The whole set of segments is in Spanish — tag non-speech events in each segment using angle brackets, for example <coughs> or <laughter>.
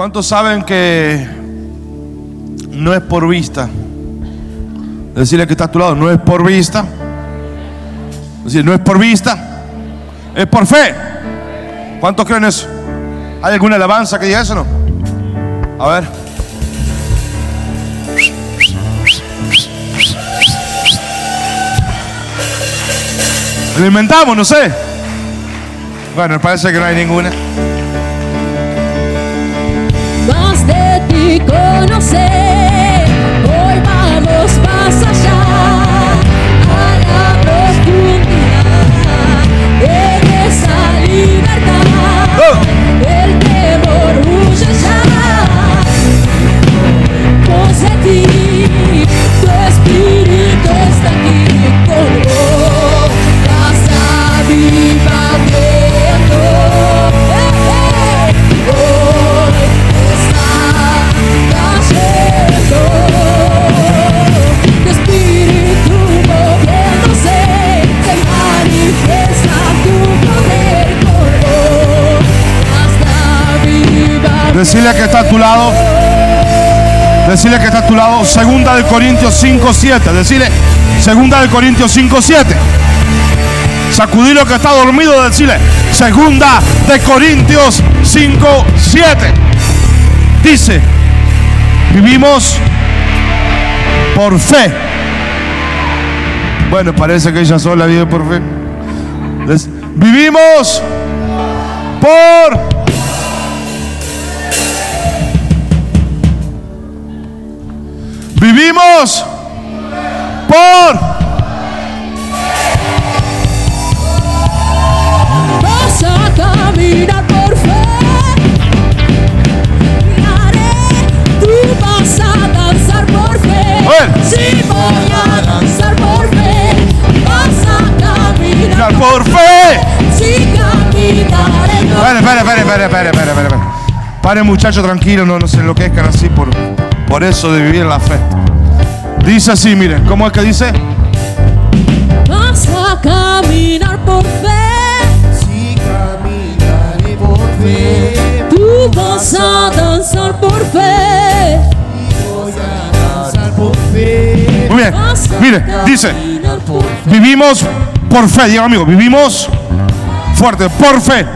¿Cuántos saben que no es por vista? Decirle que está a tu lado, no es por vista. Decir, no es por vista, es por fe. ¿Cuántos creen eso? ¿Hay alguna alabanza que diga eso no? A ver. Lo inventamos, no sé. Bueno, parece que no hay ninguna. Conocer, hoy vamos Decirle que está a tu lado. Decirle que está a tu lado. Segunda de Corintios 5, 7. Decirle, segunda de Corintios 5, 7. Sacudir lo que está dormido. Decirle, segunda de Corintios 5, 7. Dice, vivimos por fe. Bueno, parece que ella sola vive por fe. Vivimos por Vivimos por Vas a caminar por fe. Miraré, tú vas a danzar por fe. Bueno. Sí, voy a danzar por fe. Vas a caminar por fe. Sí, caminaré espere, espere, espere, espere, espere, espere. Pare muchachos, tranquilo, no, no se enloquezcan así por, por eso de vivir la fe. Dice así, miren, ¿cómo es que dice? Vas a caminar por fe. Si caminaré por fe, Tú vas a danzar por fe. voy a danzar por fe. Muy bien, mire, dice, vivimos por fe, diga amigo, vivimos fuerte, por fe,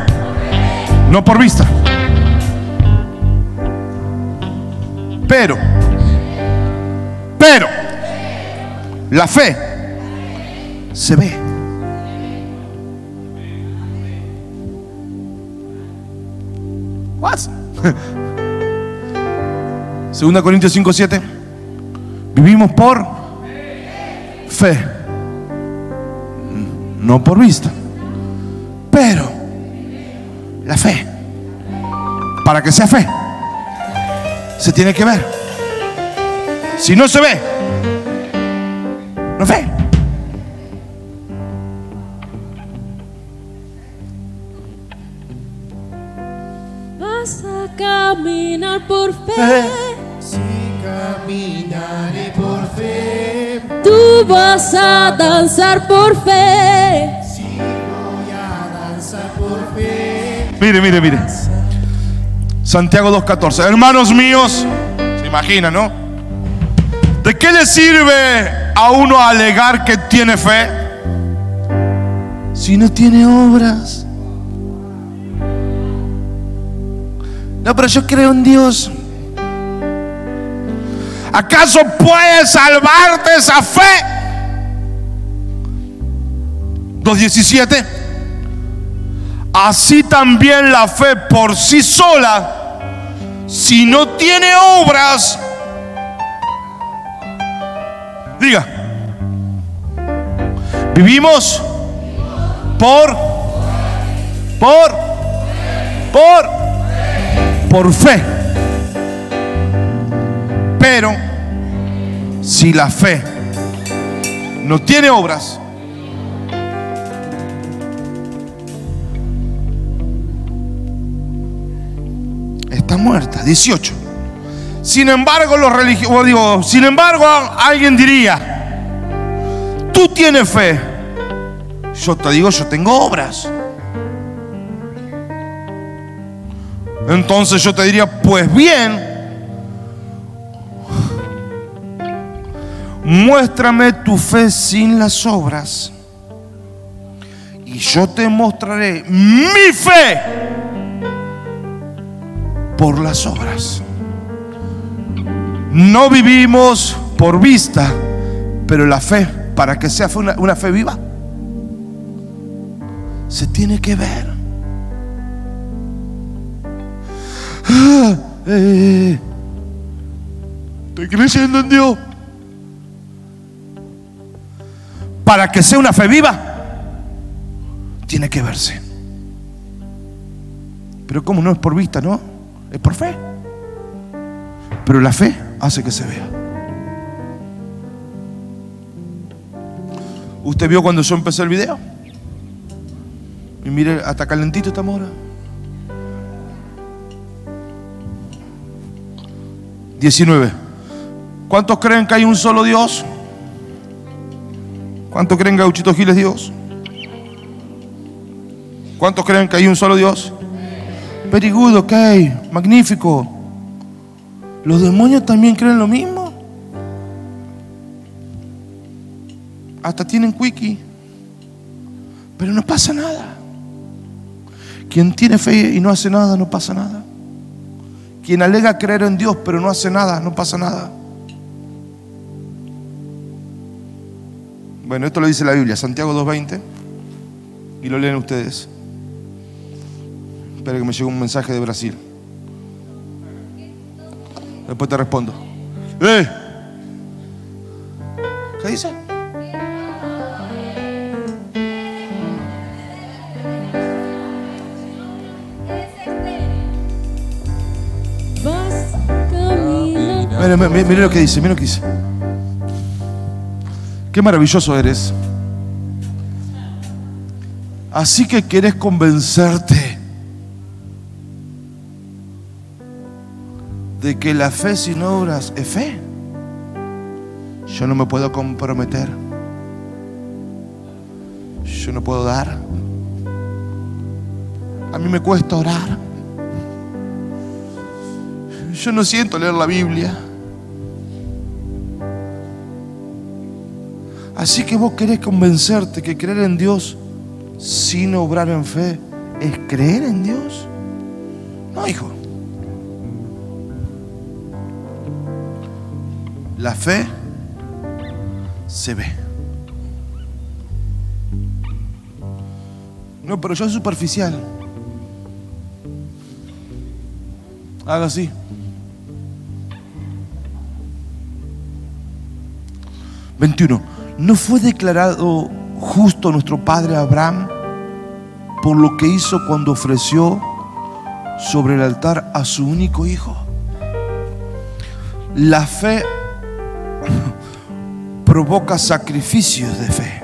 no por vista. Pero, pero, la fe se ve. <laughs> Segunda Corintios 5, 7. Vivimos por fe, no por vista. Pero la fe, para que sea fe, se tiene que ver. Si no se ve, no fe. Vas a caminar por fe. Si caminaré por fe, Tú vas a danzar por fe. si voy a danzar por fe. Mire, mire, mire. Santiago 2.14. Hermanos míos, se imagina, ¿no? ¿De qué le sirve a uno alegar que tiene fe si no tiene obras? No, pero yo creo en Dios. ¿Acaso puede salvarte esa fe? 2.17. Así también la fe por sí sola, si no tiene obras, diga, vivimos por, por, por, por fe. Pero si la fe no tiene obras, muerta. 18. Sin embargo, los religiosos, digo, sin embargo, alguien diría, tú tienes fe. Yo te digo, yo tengo obras. Entonces yo te diría, pues bien, muéstrame tu fe sin las obras y yo te mostraré mi fe por las obras. No vivimos por vista, pero la fe, para que sea una, fe viva, se tiene que ver. Ah, eh, estoy creyendo en Dios. Para que sea una fe viva, tiene que verse. Pero como no es por vista, no, es por fe. Pero la fe hace que se vea. ¿Usted vio cuando yo empecé el video? Y mire, hasta calentito estamos ahora. 19. ¿Cuántos creen que hay un solo Dios? ¿Cuántos creen que Gauchito Gil es Dios? ¿Cuántos creen que hay un solo Dios? Very good, ok, magnífico. ¿Los demonios también creen lo mismo? Hasta tienen quickie. Pero no pasa nada. Quien tiene fe y no hace nada, no pasa nada. Quien alega creer en Dios pero no hace nada, no pasa nada. Bueno, esto lo dice la Biblia, Santiago 2.20, y lo leen ustedes. Espera que me llegue un mensaje de Brasil. Después te respondo. ¡Eh! ¿Qué dice? Mire, mire, mire lo que dice, mire lo que dice. Qué maravilloso eres. Así que quieres convencerte de que la fe sin obras es fe. Yo no me puedo comprometer. Yo no puedo dar. A mí me cuesta orar. Yo no siento leer la Biblia. Así que vos querés convencerte que creer en Dios sin obrar en fe es creer en Dios. No, hijo. La fe se ve. No, pero yo soy superficial. Haga así. Veintiuno. ¿No fue declarado justo nuestro padre Abraham por lo que hizo cuando ofreció sobre el altar a su único hijo? La fe provoca sacrificios de fe.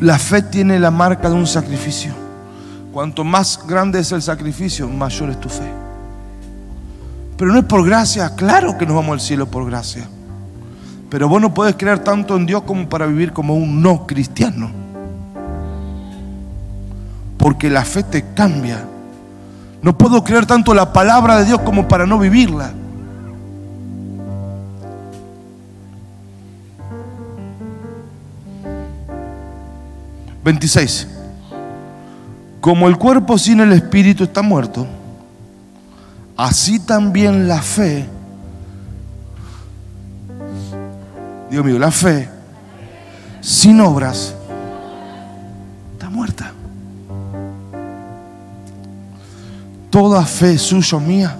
La fe tiene la marca de un sacrificio. Cuanto más grande es el sacrificio, mayor es tu fe. Pero no es por gracia, claro que nos vamos al cielo por gracia. Pero vos no podés creer tanto en Dios como para vivir como un no cristiano. Porque la fe te cambia. No puedo creer tanto la palabra de Dios como para no vivirla. Veintiséis. Como el cuerpo sin el espíritu está muerto, así también la fe, Dios mío, la fe sin obras está muerta. Toda fe suya o mía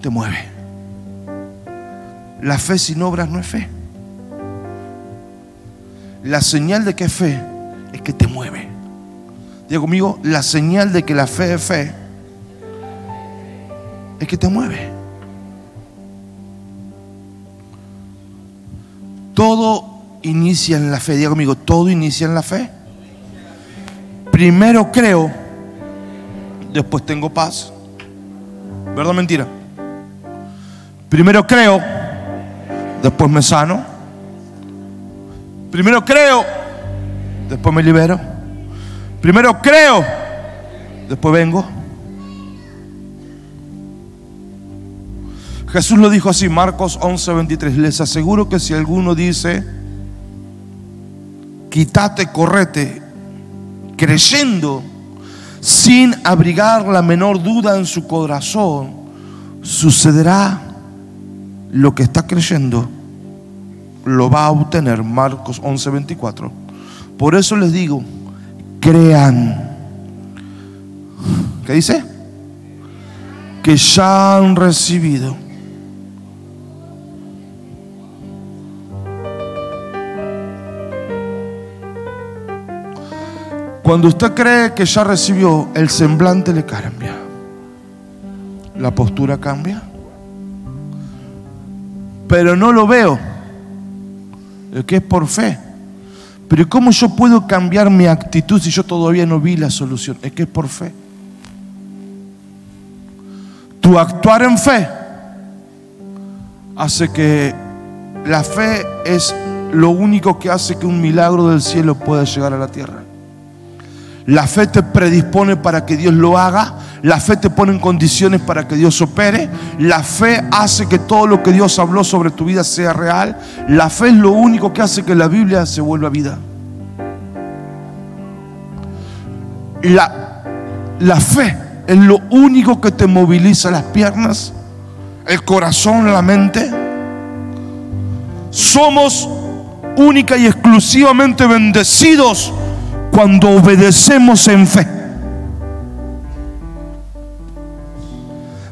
te mueve. La fe sin obras no es fe. La señal de que es fe que te mueve. Diga conmigo, la señal de que la fe es fe es que te mueve. Todo inicia en la fe. Diga conmigo, todo inicia en la fe. Primero creo, después tengo paz. ¿Verdad mentira? Primero creo, después me sano. Primero creo, después me libero. Primero creo, Después vengo. Jesús lo dijo así, Marcos 11, 23. Les aseguro que si alguno dice, quítate, correte, creyendo, sin abrigar la menor duda en su corazón, sucederá lo que está creyendo, lo va a obtener. Marcos 11, 24. Por eso les digo, crean. ¿Qué dice? Que ya han recibido. Cuando usted cree que ya recibió, el semblante le cambia. La postura cambia. Pero no lo veo. Es que es por fe. Pero ¿cómo yo puedo cambiar mi actitud si yo todavía no vi la solución? Es que es por fe. Tu actuar en fe hace que la fe es lo único que hace que un milagro del cielo pueda llegar a la tierra. La fe te predispone para que Dios lo haga. La fe te pone en condiciones para que Dios opere. La fe hace que todo lo que Dios habló sobre tu vida sea real. La fe es lo único que hace que la Biblia se vuelva vida. La, la fe es lo único que te moviliza las piernas, el corazón, la mente. Somos única y exclusivamente bendecidos cuando obedecemos en fe.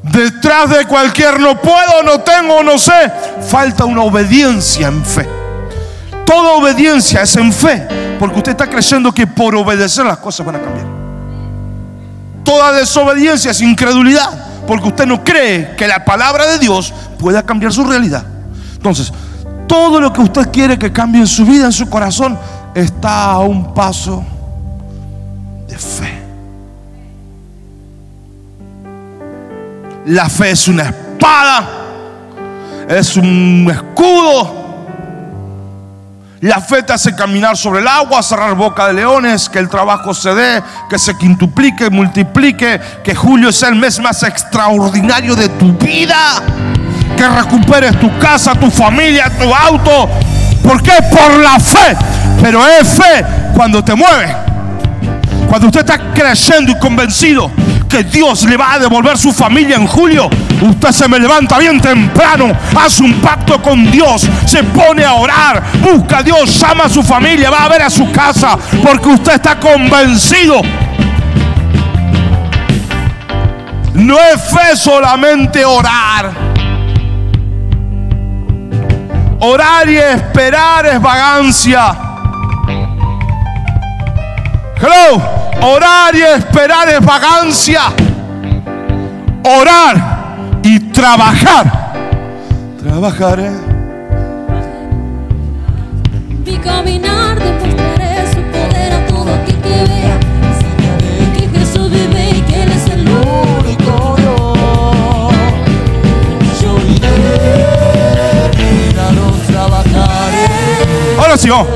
Detrás de cualquier no puedo, no tengo, no sé, falta una obediencia en fe. Toda obediencia es en fe, porque usted está creyendo que por obedecer las cosas van a cambiar. Toda desobediencia es incredulidad, porque usted no cree que la palabra de Dios pueda cambiar su realidad. Entonces, todo lo que usted quiere que cambie en su vida, en su corazón, está a un paso de fe. La fe es una espada, es un escudo. La fe te hace caminar sobre el agua, cerrar boca de leones, que el trabajo se dé, que se quintuplique, multiplique, que julio sea el mes más extraordinario de tu vida, que recuperes tu casa, tu familia, tu auto, porque es por la fe, pero es fe cuando te mueve. Cuando usted está creyendo y convencido que Dios le va a devolver su familia en julio, usted se me levanta bien temprano, hace un pacto con Dios, se pone a orar, busca a Dios, llama a su familia, va a ver a su casa, porque usted está convencido. No es fe solamente orar. Orar y esperar es vagancia. Hello. Orar y esperar es vagancia. Orar y trabajar. Trabajaré. Mi caminar demostraré su poder a todo aquel que vea. Enseñaré que Jesús vive y que Él es el único Dios. Yo iré, Milagros trabajaré, Ahora sí, oh.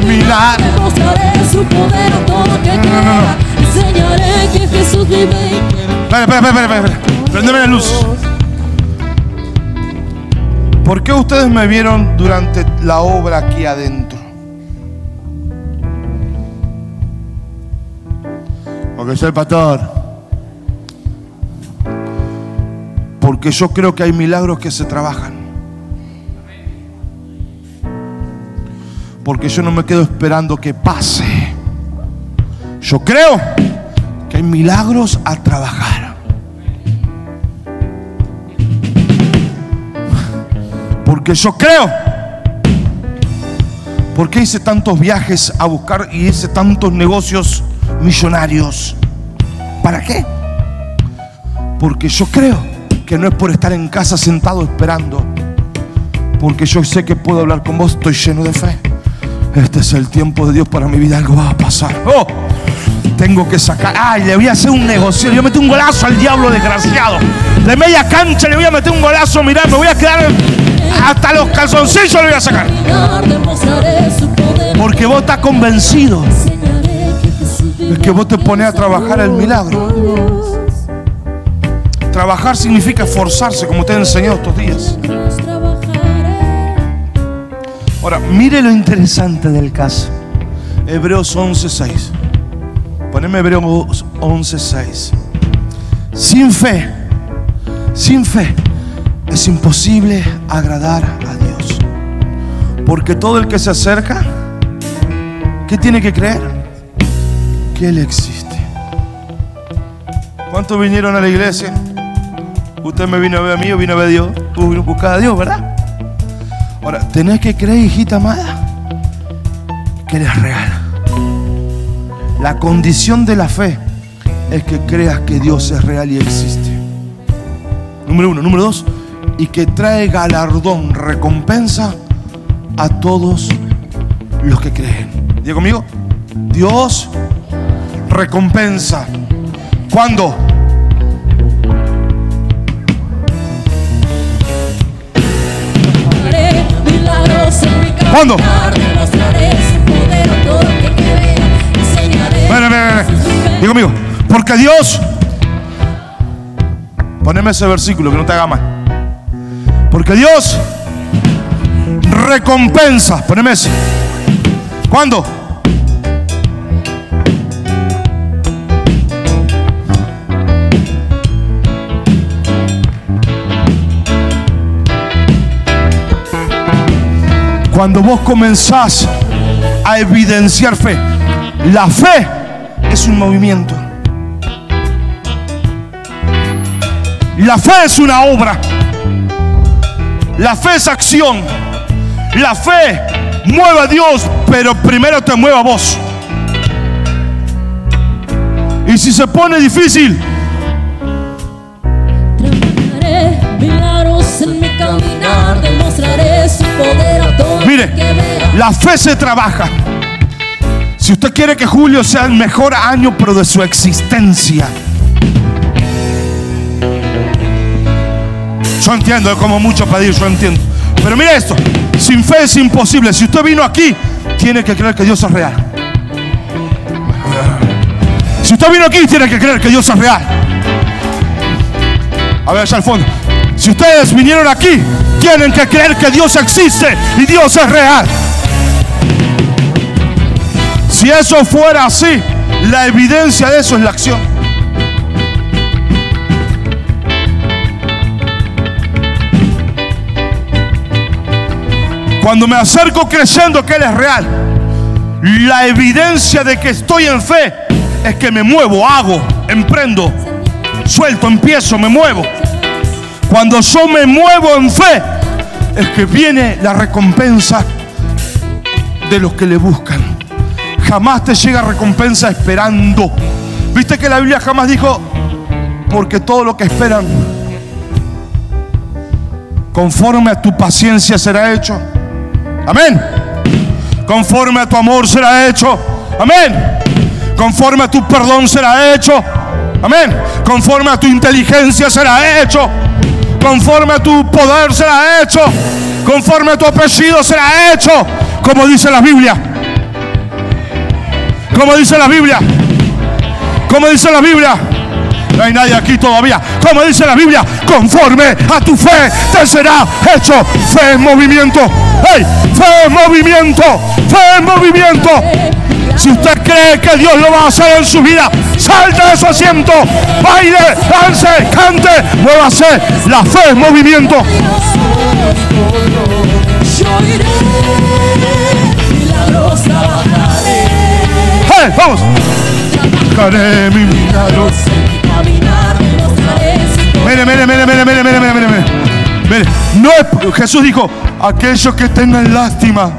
Caminar. Demostraré su poder a todo aquel que vea. Enseñaré que Jesús vive y que Él Espera, espera, espera, espera, espera. Prendeme la luz. ¿Por qué ustedes me vieron durante la obra aquí adentro? Porque soy pastor. Porque yo creo que hay milagros que se trabajan. Porque yo no me quedo esperando que pase. Yo creo que hay milagros a trabajar. Porque yo creo. Porque hice tantos viajes a buscar y hice tantos negocios millonarios. ¿Para qué? Porque yo creo que no es por estar en casa sentado esperando. Porque yo sé que puedo hablar con vos, estoy lleno de fe. Este es el tiempo de Dios para mi vida, algo va a pasar. Oh, tengo que sacar. Ay, le voy a hacer un negocio. A meter un golazo al diablo desgraciado. De media cancha le voy a meter un golazo. Mirá, me voy a quedar. Hasta los calzoncillos le voy a sacar. Porque vos estás convencido es que vos te pones a trabajar el milagro. Trabajar significa esforzarse, como te he enseñado estos días. Ahora, mire lo interesante del caso. Hebreos 11:6. Poneme Hebreos 11:6. Sin fe, sin fe, es imposible agradar a Dios. Porque todo el que se acerca, ¿qué tiene que creer? Que Él existe. ¿Cuántos vinieron a la iglesia? Usted me vino a ver a mí o vino a ver a Dios. Tú buscar a Dios, ¿verdad? Ahora, tenés que creer, hijita amada, que eres real. La condición de la fe es que creas que Dios es real y existe. Número uno. Número dos, y que trae galardón, recompensa a todos los que creen. Diga conmigo, Dios recompensa. ¿Cuándo? Ven, ven. Diga conmigo, porque Dios, poneme ese versículo que no te haga mal. Porque Dios recompensa, poneme ese. ¿Cuándo? Cuando vos comenzás a evidenciar fe. La fe es un movimiento. La fe es una obra. La fe es acción. La fe mueve a Dios, pero primero te mueve a vos. Y si se pone difícil, Trabajaré milagros en mi caminar. Demostraré su mire, la fe se trabaja. Si usted quiere que julio sea el mejor año, pero de su existencia. Yo entiendo, es como mucho pedir, yo entiendo. Pero mire esto, sin fe es imposible. Si usted vino aquí, tiene que creer que Dios es real. Si usted vino aquí, tiene que creer que Dios es real. A ver, allá al fondo. Si ustedes vinieron aquí, tienen que creer que Dios existe y Dios es real. Si eso fuera así, la evidencia de eso es la acción. Cuando me acerco creyendo que Él es real, la evidencia de que estoy en fe es que me muevo, hago, emprendo, suelto, empiezo, me muevo. Cuando yo me muevo en fe, es que viene la recompensa de los que le buscan. Jamás te llega recompensa esperando. ¿Viste que la Biblia jamás dijo, porque todo lo que esperan, conforme a tu paciencia será hecho? Amén. Conforme a tu amor será hecho. Amén. Conforme a tu perdón será hecho. Amén. Conforme a tu inteligencia será hecho. Conforme a tu poder será hecho. Conforme a tu apellido será hecho. Como dice la Biblia. Como dice la Biblia. Como dice la Biblia. No hay nadie aquí todavía. Como dice la Biblia, conforme a tu fe te será hecho fe en movimiento. ¡Hey! Fe en movimiento. Fe en movimiento. Si usted cree que Dios lo va a hacer en su vida, salte de su asiento, baile, dance, cante, muévase. La fe es movimiento. Hey, vamos. Mire, mire, mire, mire, mire, mire, mire, mire. No es, Jesús dijo, aquellos que tengan lástima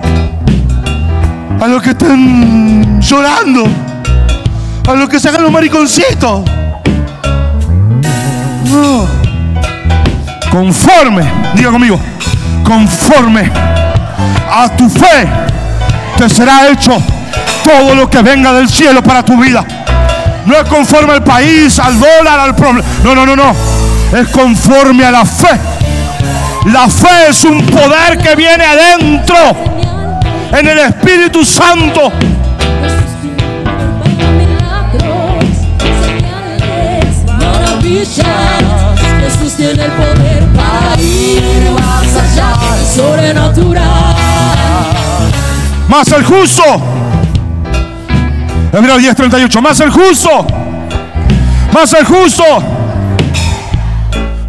a los que estén llorando, a los que se hagan los mariconcitos. Conforme, diga conmigo, conforme a tu fe te será hecho todo lo que venga del cielo para tu vida. No es conforme al país, al dólar, al problema. No, no, no, no. Es conforme a la fe. La fe es un poder que viene adentro en el Espíritu Santo. Jesús tiene el poder para ir más allá, sobrenatural. Más el justo. Hebreos 10:38. Más el justo. Más el justo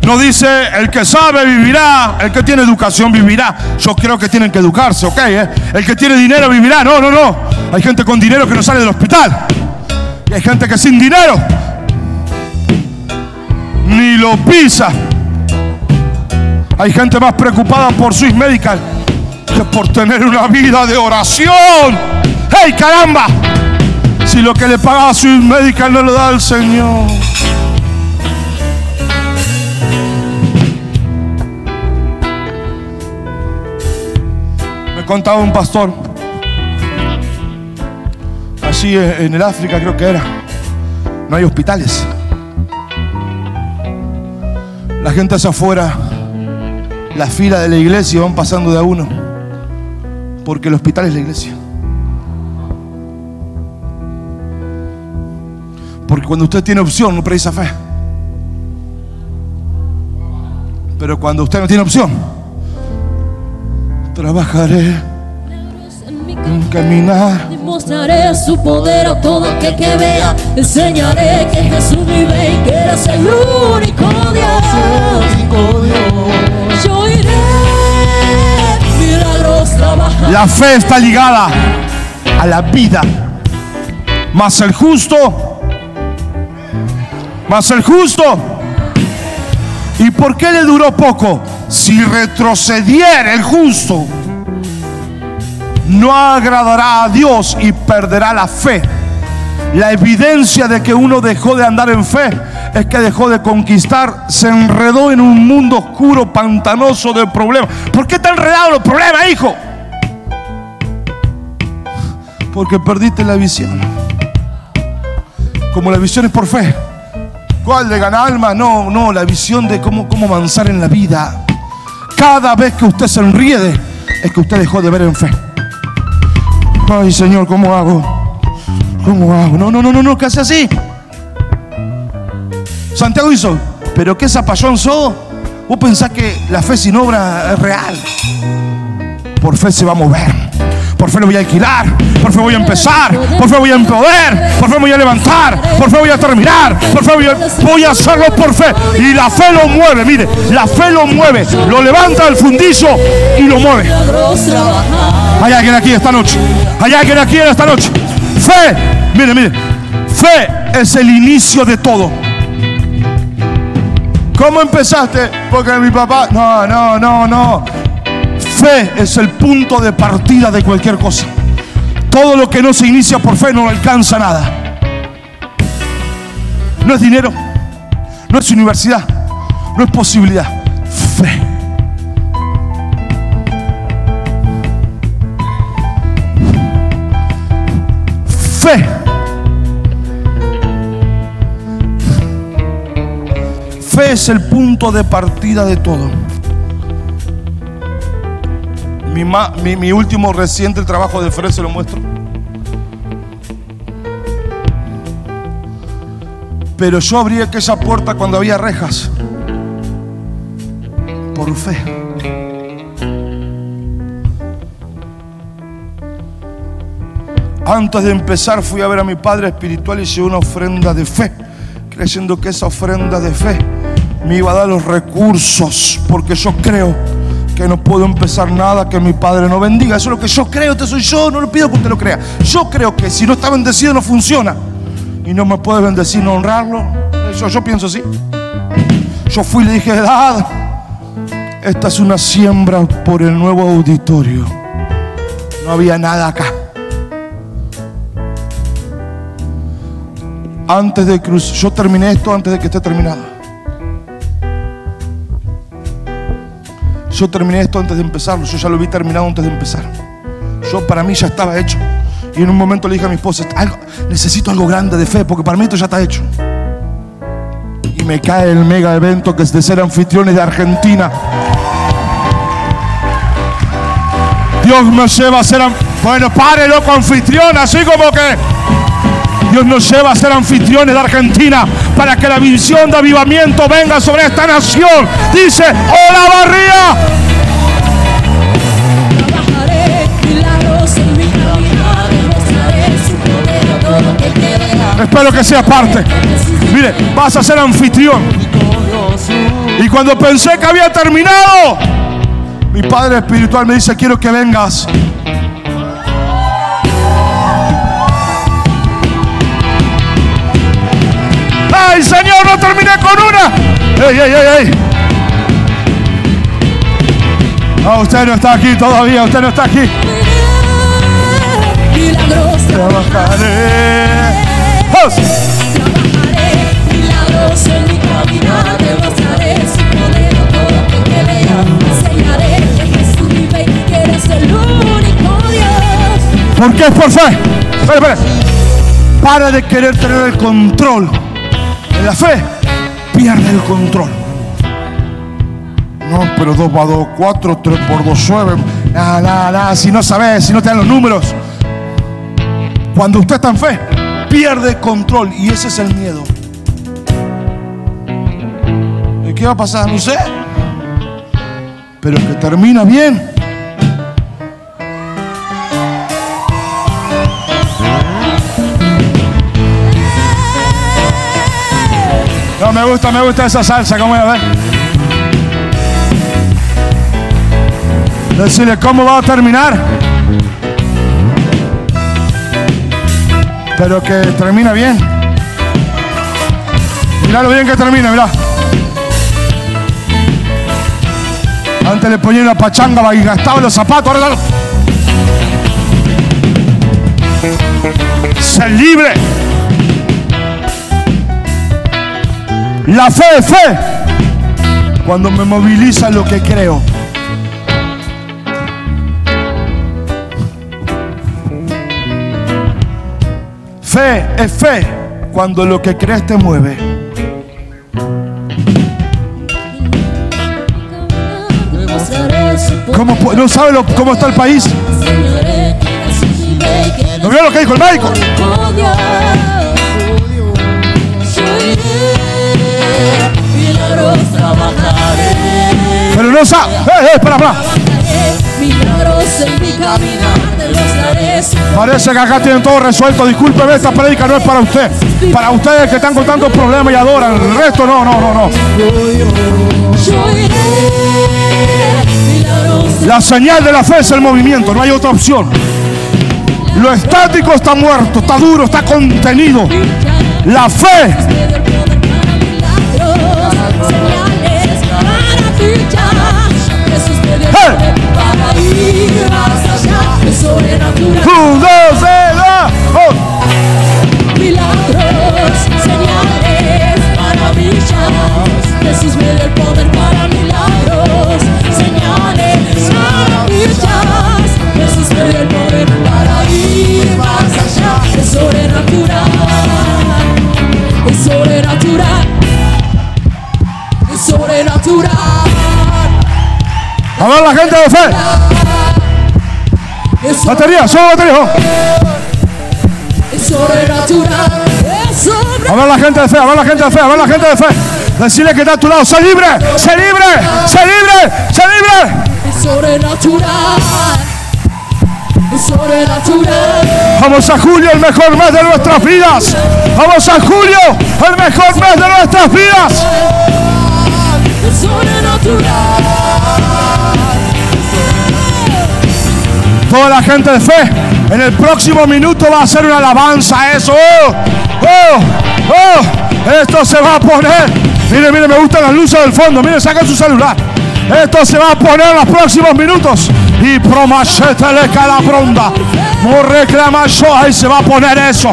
no dice el que sabe vivirá, el que tiene educación vivirá. Yo creo que tienen que educarse, ¿ok? eh? El que tiene dinero vivirá. No, no, no. Hay gente con dinero que no sale del hospital. Y hay gente que sin dinero ni lo pisa. Hay gente más preocupada por Swiss Medical que por tener una vida de oración. ¡Hey, caramba! Si lo que le paga a Swiss Medical no lo da el Señor. Contaba un pastor, así en el África creo que era, no hay hospitales. La gente hacia afuera, la fila de la iglesia van pasando de a uno, porque el hospital es la iglesia. Porque cuando usted tiene opción no precisa fe. Pero cuando usted no tiene opción, trabajaré En mi en caminar. Demostraré su poder a todo aquel que vea. Enseñaré que Jesús vive y que eres el único Dios. Yo iré, milagros trabajar. La fe está ligada a la vida. Mas el justo, mas el justo. ¿Y por qué le duró poco? Si retrocediera el justo, no agradará a Dios y perderá la fe. La evidencia de que uno dejó de andar en fe es que dejó de conquistar, se enredó en un mundo oscuro, pantanoso de problemas. ¿Por qué está enredado los problemas, hijo? Porque perdiste la visión. Como la visión es por fe. ¿Cuál de ganar alma? No, no, la visión de cómo, cómo avanzar en la vida. Cada vez que usted se enriede, es que usted dejó de ver en fe. Ay, Señor, ¿cómo hago? ¿Cómo hago? No, no, no, no, no, que hace así. Santiago hizo, pero qué zapallón sos. Vos pensás que la fe sin obra es real. Por fe se va a mover. Por fe lo voy a alquilar. Por fe voy a empezar. Por fe voy a empoder. Por fe voy a levantar. Por fe voy a terminar. Por fe voy a, voy a hacerlo por fe. Y la fe lo mueve. Mire, la fe lo mueve. Lo levanta del fundillo y lo mueve. Hay alguien aquí esta noche. Hay alguien aquí esta noche. Fe. Mire, mire. Fe es el inicio de todo. ¿Cómo empezaste? Porque mi papá. No, no, no, no. Fe es el punto de partida de cualquier cosa. Todo lo que no se inicia por fe no alcanza nada. No es dinero. No es universidad. No es posibilidad. Fe. Fe. Fe es el punto de partida de todo. Mi, último reciente trabajo de Fred se lo muestro. Pero yo abrí aquella puerta cuando había rejas. Por fe. Antes de empezar fui a ver a mi padre espiritual y llevé una ofrenda de fe, creyendo que esa ofrenda de fe me iba a dar los recursos, porque yo creo que no puedo empezar nada que mi padre no bendiga. Eso es lo que yo creo, este soy yo, no le pido que usted lo crea. Yo creo que si no está bendecido no funciona. Y no me puede bendecir, no honrarlo. Yo, yo pienso así. Yo fui y le dije, Dad, esta es una siembra por el nuevo auditorio. No había nada acá. Antes de cruzar, yo terminé esto antes de que esté terminado. Yo terminé esto antes de empezarlo. Yo ya lo vi terminado antes de empezar. Yo para mí ya estaba hecho. Y en un momento le dije a mi esposa, "Algo- necesito algo grande de fe, porque para mí esto ya está hecho. Y me cae el mega evento que es de ser anfitriones de Argentina. Dios me lleva a ser... Bueno, pare, loco, anfitrión, así como que... Dios nos lleva a ser anfitriones de Argentina para que la visión de avivamiento venga sobre esta nación. Dice, hola Barría. Trabajaré milagros en mi caminar, demostraré su poder a todo aquel que vea. Espero que sea parte. Mire, vas a ser anfitrión. Y cuando pensé que había terminado, mi padre espiritual me dice, quiero que vengas. No con una! ¡Ey, ey, ey, ey! Ah, usted no está aquí todavía, usted no está aquí. Milagros Trabajaré. ¡Os! Trabajaré milagros en mi caminar, demostraré su poder a todo aquel que vea. Enseñaré que Jesús vive y que eres el único Dios. ¿Por qué es por fe? Espera, espera. Para de querer tener el control. En la fe, pierde el control. No, pero 2 va 2, 4, 3 por 2, 9. Nada, nada, nada. Si no sabes, si no te dan los números. Cuando usted está en fe, pierde control. Y ese es el miedo. ¿Y qué va a pasar? No sé. Pero que termina bien. Me gusta, me gusta esa salsa, ¿cómo es? A ver. Decirle, ¿cómo va a terminar? Pero que termina bien. Mirá lo bien que termina, mirá. Antes le ponía una pachanga y gastaba los zapatos, ahora. Ser libre. La fe es fe. Cuando me moviliza lo que creo. Fe es fe cuando lo que crees te mueve. ¿Cómo, ¿No sabe lo- cómo está el país? ¿No vio lo que dijo el médico? Milagros trabajaré. Sabe. ¡Eh, eh, espera, espera! Trabajaré milagros en mi caminar, demostraré su Parece que acá tienen todo resuelto. Discúlpeme, esta prédica no es para usted. Para ustedes que están con tantos problemas y adoran. El resto no, no, no, no. Yo iré, milagros La señal de la fe es el movimiento, no hay otra opción. Lo estático está muerto, está duro, está contenido. La fe señales, maravillas. Jesús te poder para ir más allá. Es sobrenatural. Un. Milagros, señales, maravillas. Jesús me dio el poder para milagros, la gente de fe. Batería, solo batería. es. A ver la gente de fe, a ver la gente de fe, a ver la gente de fe. Decirle que está a tu lado. ¡Sé libre! ¡Sé libre! ¡Sé libre! ¡Sé libre! Es sobrenatural. Es sobrenatural. Vamos a julio, el mejor mes de nuestras vidas. Vamos a julio, el mejor mes de nuestras vidas. Toda la gente de fe, en el próximo minuto va a hacer una alabanza eso. ¡Oh! ¡Oh! ¡Oh! Esto se va a poner. Mire, mire, me gustan las luces del fondo. Mire, saca su celular. Esto se va a poner en los próximos minutos. Y promachete le calabronda. Morreclama yo. Ahí se va a poner eso.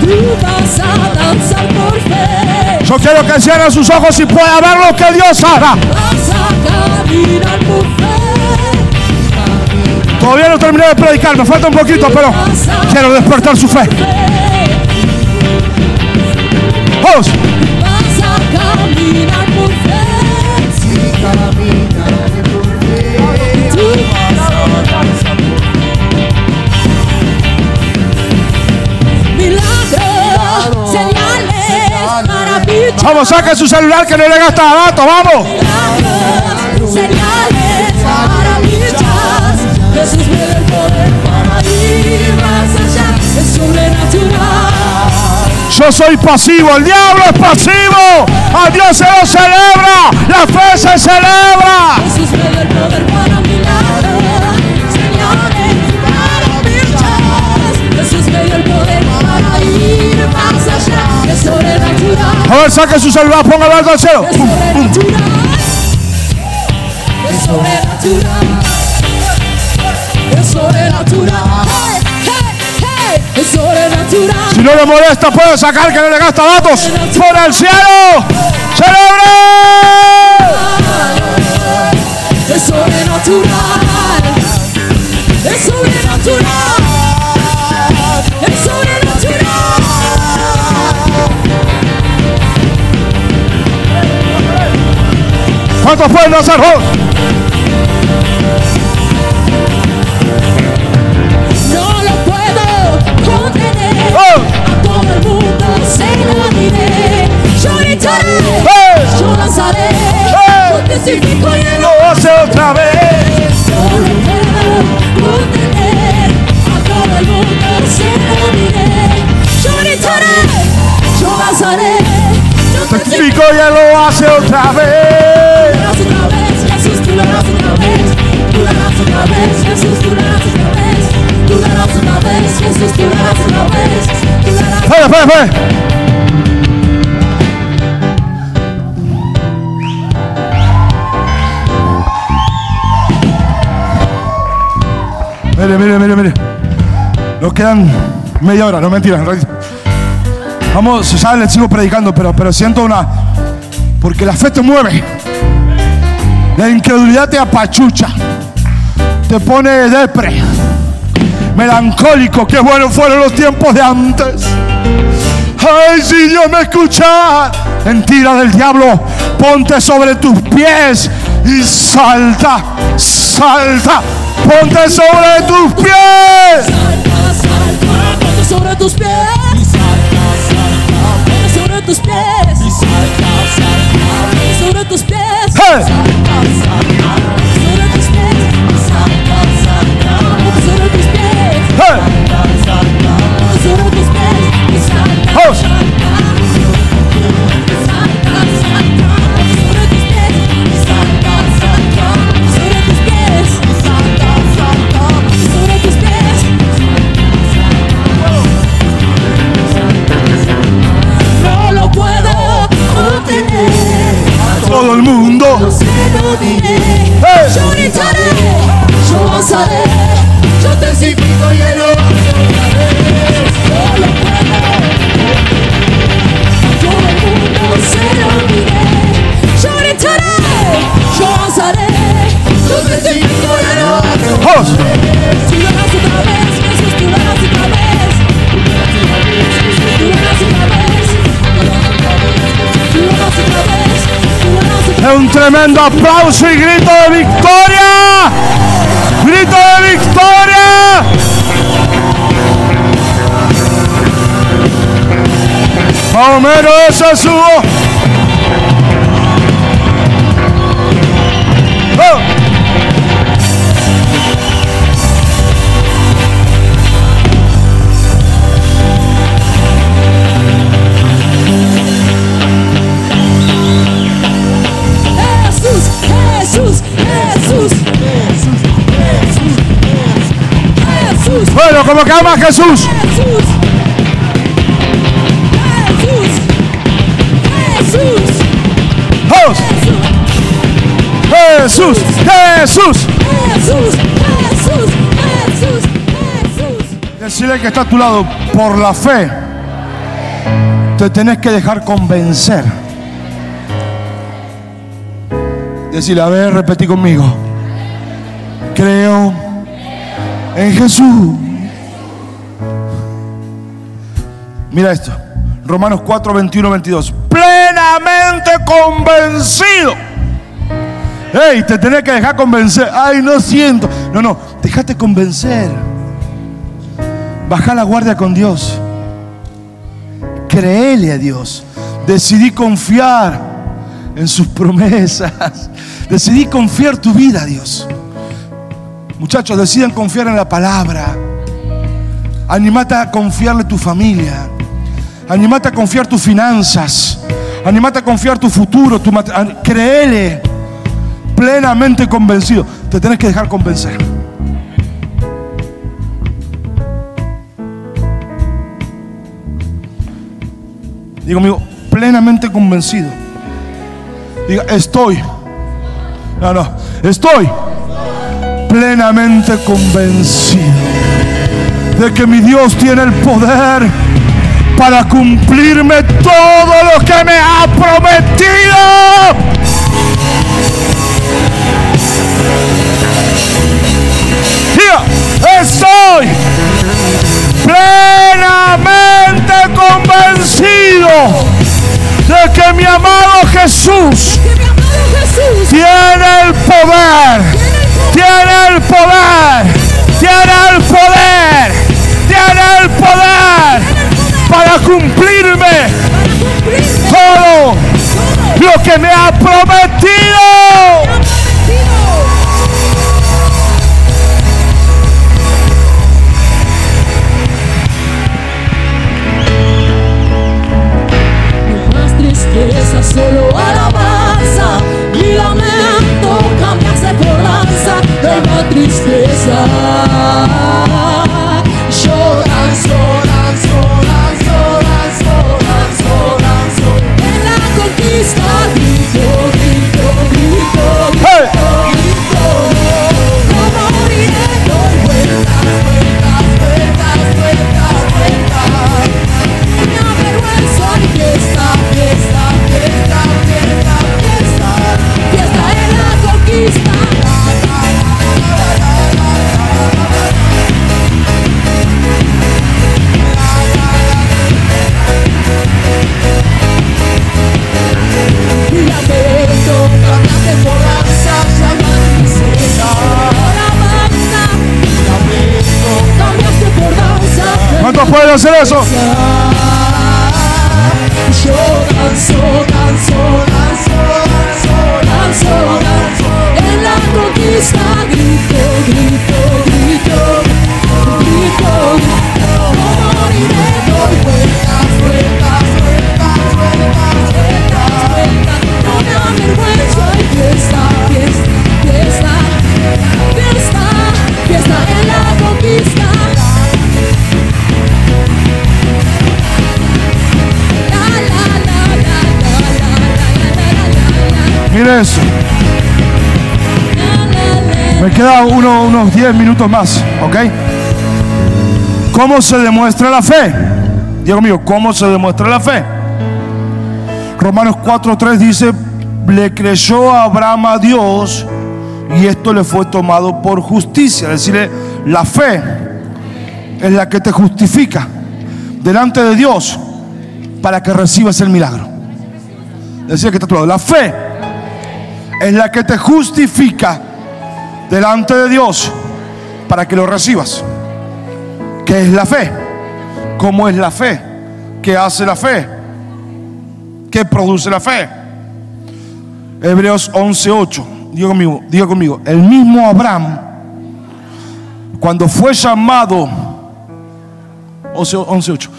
Tú vas a danzar por fe. Yo quiero que cierren sus ojos y pueda ver lo que Dios hará. Vas a caminar por fe. Todavía no terminé de predicar, me falta un poquito, pero quiero despertar su fe. Vamos. Vamos, saca su celular que no le gasta datos, vamos milagros. Jesús me da el poder para ir más allá. Es sobrenatural. Yo soy pasivo, el diablo es pasivo. A Dios se lo celebra, la fe se celebra. Jesús me da el poder para milagros, señales, maravillas. Jesús me dio el poder para ir más allá. Es sobrenatural. A ver, saque su celular, póngalo al cielo. Es sobrenatural. Es sobrenatural. Es sobrenatural. Hey, hey, hey. Es sobrenatural. Si no le molesta, puede sacar que no le gasta datos. ¡Por el cielo! ¡Celebre! Es sobrenatural. Es sobrenatural. Es sobrenatural. ¿Cuántos pueden hacerlo? A todo el mundo se lo diré. Yo gritaré. Yo lanzaré. Y Lo hace otra vez. No lo puedo contener. A y lo hace otra vez. Otra vez, tú lo otra vez. Tú otra vez, Jesús, tú lo otra vez. Tú lo otra vez, Jesús, tú Espera, espera, espera. Mire, mire, mire, mire. Nos quedan media hora, no realidad. Vamos, ya les sigo predicando, pero, pero siento una. Porque la fe te mueve. La incredulidad te apachucha. Te pone depre. Melancólico. Qué buenos fueron los tiempos de antes. Ay, si Dios me escucha. Mentira del diablo. Ponte sobre tus pies y salta, salta. Ponte sobre tus pies. Salta, salta, ponte sobre tus pies. Ponte sobre tus pies. Ponte sobre tus pies. Hey. Sobre Todo el mundo. No diré. Hey. Yo gritaré, yo avanzaré, yo testifico y Un tremendo aplauso y grito de victoria. Grito de victoria. Homero, eso Jesús, Bueno, como que ama a Jesús. Jesús, Jesús. Jesús, Jesús. Jesús, Jesús, Jesús, Jesús, Jesús. Decirle que está a tu lado, por la fe, te tenés que dejar convencer. Decirle, a ver, repetí conmigo. Creo en Jesús. Mira esto. Romanos 4, 21, 22. Plenamente convencido. Hey, te tenés que dejar convencer. Ay, no siento. No, no, déjate convencer. Baja la guardia con Dios. Créele a Dios. Decidí confiar en sus promesas. Decidí confiar tu vida a Dios. Muchachos, decidan confiar en la palabra. Animate a confiarle tu familia. Animate a confiar tus finanzas. Animate a confiar tu futuro. Tu créele plenamente convencido. Te tenés que dejar convencer. Digo, amigo, plenamente convencido. Diga, estoy. No, no, estoy plenamente convencido de que mi Dios tiene el poder para cumplirme todo lo que me ha prometido. Diga, estoy plenamente convencido de Que mi amado Jesús tiene el poder, tiene el poder, tiene el poder, tiene el poder para cumplirme todo lo que me ha prometido. Tristeza, solo alabanza. Mi lamento cambiaste por danza. Hay más tristeza. ¿Cuántos pueden hacer eso? Lloran, lloran, lloran, lloran, lloran, lloran. En la conquista grito, grito, grito, grito. No moriré, doy vueltas, Me queda uno- unos 10 minutos más, ¿ok? ¿Cómo se demuestra la fe? Diego mío, ¿cómo se demuestra la fe? Romanos 4.3 dice, le creyó Abraham a Dios y esto le fue tomado por justicia. Es decir, la fe es la que te justifica delante de Dios para que recibas el milagro. Decía que está a tu lado. La fe es la que te justifica delante de Dios para que lo recibas. ¿Qué es la fe? ¿Cómo es la fe? ¿Qué hace la fe? ¿Qué produce la fe? Hebreos 11:8. Diga conmigo, diga conmigo, el mismo Abraham cuando fue llamado 11:8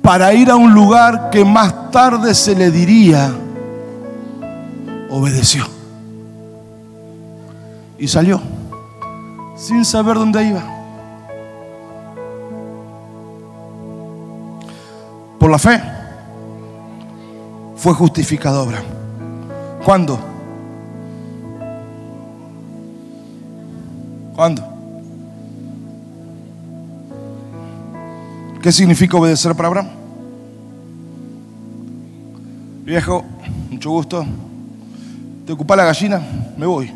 para ir a un lugar que más tarde se le diría obedeció. Y salió sin saber dónde iba. Por la fe fue justificado Abraham. ¿Cuándo? ¿Cuándo? ¿Qué significa obedecer para Abraham? Viejo, mucho gusto. ¿Te ocupa la gallina? Me voy.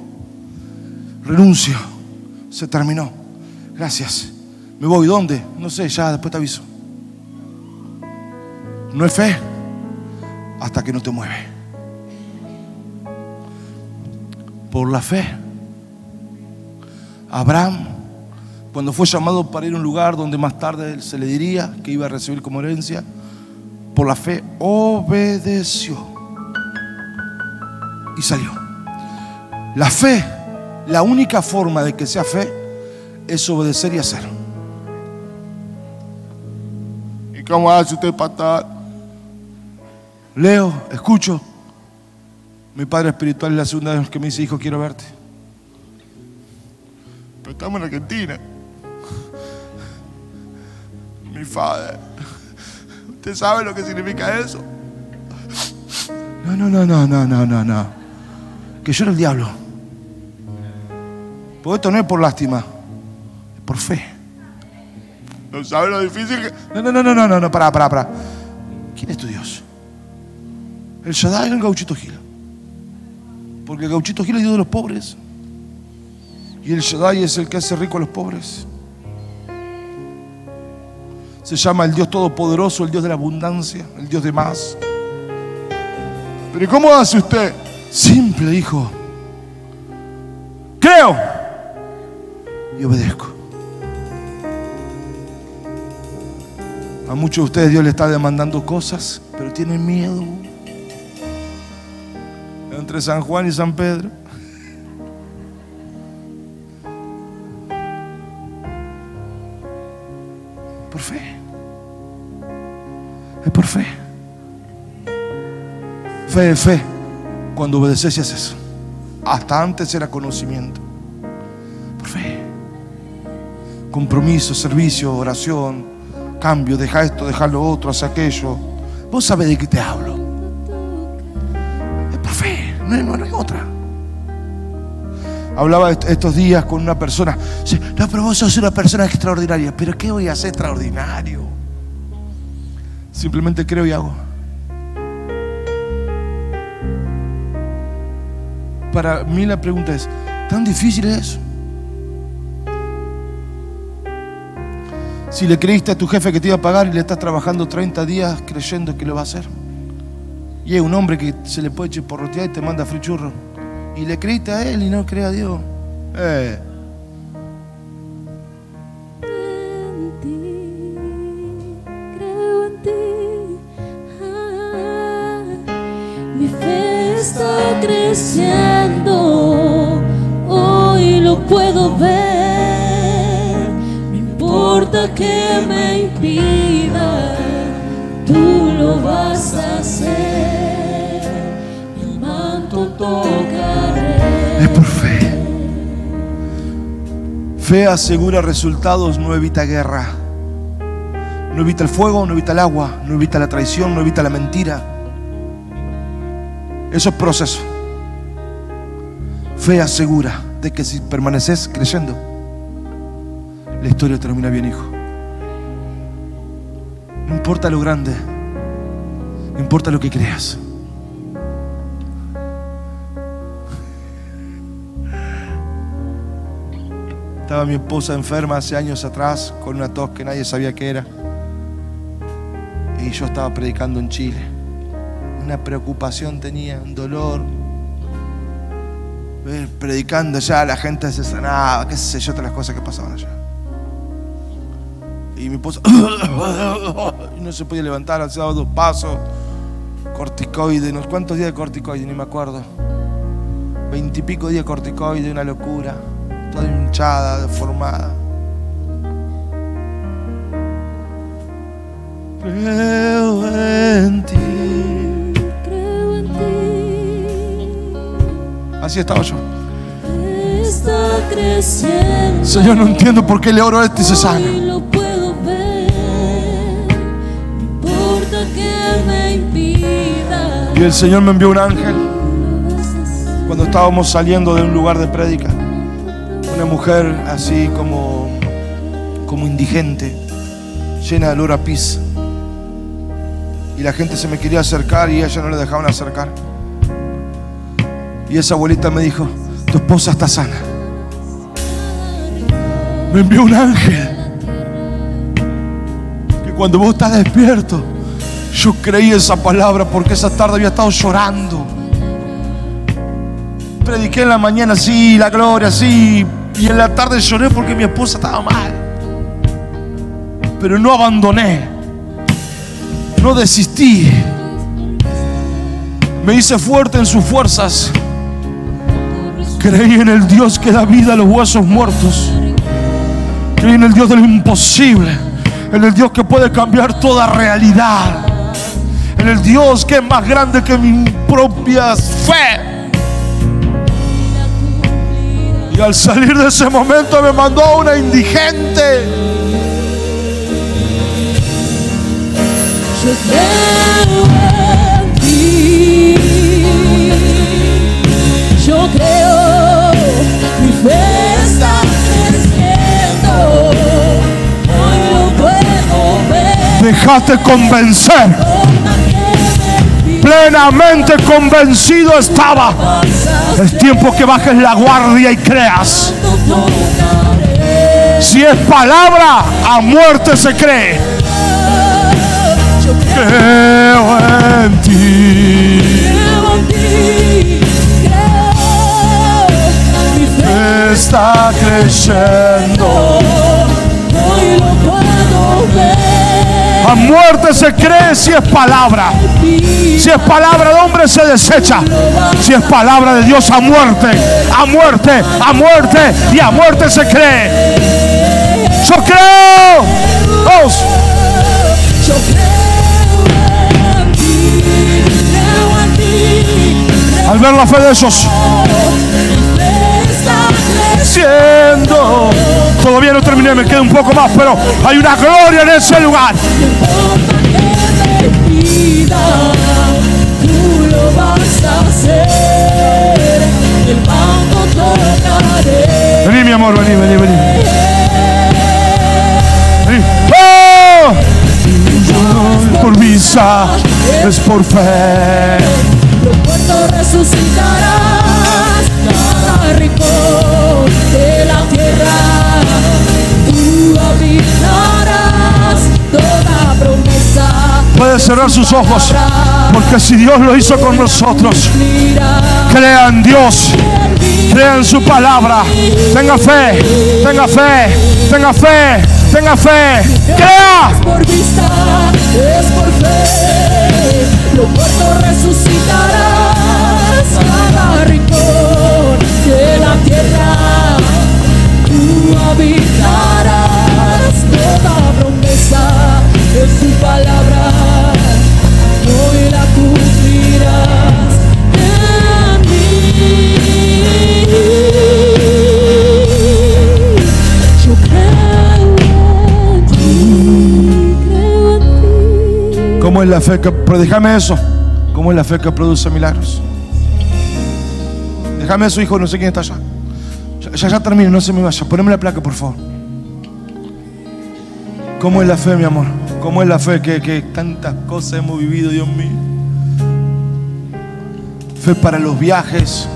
Renuncio. Se terminó. Gracias. Me voy. ¿Dónde? No sé, ya después te aviso. No es fe hasta que no te mueve. Por la fe. Abraham, cuando fue llamado para ir a un lugar donde más tarde se le diría que iba a recibir como herencia, por la fe obedeció y salió. La fe, la única forma de que sea fe es obedecer y hacer. ¿Y cómo hace usted para Leo, escucho. Mi padre espiritual es la segunda vez que me dice, hijo, quiero verte. Pero estamos en Argentina. Mi padre. ¿Usted sabe lo que significa eso? No, no, no, no, no, no, no, no. Que yo era el diablo. Porque esto no es por lástima, es por fe. ¿No sabe lo difícil que.? No, no, no, no, no, no, no, pará, pará, pará. ¿Quién es tu Dios? El Shaddai o el Gauchito Gil. Porque el Gauchito Gil es Dios de los pobres. Y el Shaddai es el que hace rico a los pobres. Se llama el Dios Todopoderoso, el Dios de la abundancia, el Dios de más. Pero ¿y cómo hace usted? Simple, hijo. Creo y obedezco. A muchos de ustedes Dios le está demandando cosas, pero tienen miedo. Entre San Juan y San Pedro. Por fe. Es por fe. Fe fe. Cuando obedeces y haces. Hasta antes era conocimiento. Por fe. Compromiso, servicio, oración, cambio, deja esto, deja lo otro, hace aquello. Vos sabés de qué te hablo. Es por fe, no hay, no hay otra. Hablaba est- estos días con una persona. No, pero vos sos una persona extraordinaria. ¿Pero qué voy a hacer extraordinario? Simplemente creo y hago. Para mí la pregunta es, ¿tan difícil es? Si le creíste a tu jefe que te iba a pagar y le estás trabajando 30 días creyendo que lo va a hacer. Y es un hombre que se le puede chiporrotear y te manda frichurro. Y le creíste a él y no cree a Dios. Eh, creciendo, hoy lo puedo ver. No importa que me impida, tú lo vas a hacer. El manto tocaré. es por fe. Fe asegura resultados, no evita guerra. No evita el fuego, no evita el agua, no evita la traición, no evita la mentira. Eso es proceso. Fe asegura de que si permaneces creyendo, la historia termina bien, hijo. No importa lo grande, no importa lo que creas. Estaba mi esposa enferma hace años atrás con una tos que nadie sabía qué era. Y yo estaba predicando en Chile. Una preocupación tenía, un dolor. Ver, Predicando allá, la gente se sanaba, qué sé yo, todas las cosas que pasaban allá. Y mi esposa <coughs> no se podía levantar, hacía dos pasos, corticoide, no cuántos días de corticoide, ni me acuerdo. Veintipico días de corticoide, una locura, toda hinchada, deformada. Creo en ti. Así estaba yo. Señor, no entiendo por qué le oro a este y se sana. Y el Señor me envió un ángel cuando estábamos saliendo de un lugar de prédica. Una mujer así como, como indigente, llena de olor a pis. Y la gente se me quería acercar y ella no le dejaban acercar. Y esa abuelita me dijo, tu esposa está sana. Me envió un ángel. Que cuando vos estás despierto, yo creí esa palabra porque esa tarde había estado llorando. Prediqué en la mañana, sí, la gloria, sí. Y en la tarde lloré porque mi esposa estaba mal. Pero no abandoné. No desistí. Me hice fuerte en sus fuerzas. Creí en el Dios que da vida a los huesos muertos. Creí en el Dios de lo imposible. En el Dios que puede cambiar toda realidad. En el Dios que es más grande que mi propia fe. Y al salir de ese momento me mandó a una indigente. Yo creo en ti. Yo creo, Déjate convencer. Plenamente convencido estaba. Es tiempo que bajes la guardia y creas. Si es palabra, a muerte se cree. Creo en ti. Está creciendo. Hoy lo puedo ver. A muerte se cree si es palabra. Si es palabra de hombre se desecha. Si es palabra de Dios a muerte, a muerte, a muerte y a muerte se cree. Yo creo. Dos. Yo creo Al ver la fe de esos, Todavía no terminé, me queda un poco más, pero hay una gloria en ese lugar. Vení, mi amor, vení, vení, vení. vení. ¡Oh! Es por vista, es por fe. Los muertos resucitarás, cada Puede cerrar sus ojos, porque si Dios lo hizo con nosotros, crea en Dios, crea en su palabra. Tenga fe, tenga fe, tenga fe, tenga fe. Crea. Es por vista, es por fe. Los muertos resucitarás, cada rincón de la tierra. Tú habitarás toda promesa de su palabra. ¿Cómo es la fe que pero déjame eso? ¿Cómo es la fe que produce milagros? Déjame eso, hijo, no sé quién está allá. Ya, ya, ya termino, no se me vaya. Poneme la placa, por favor. ¿Cómo es la fe, mi amor? ¿Cómo es la fe que, que tantas cosas hemos vivido, Dios mío? Fe para los viajes,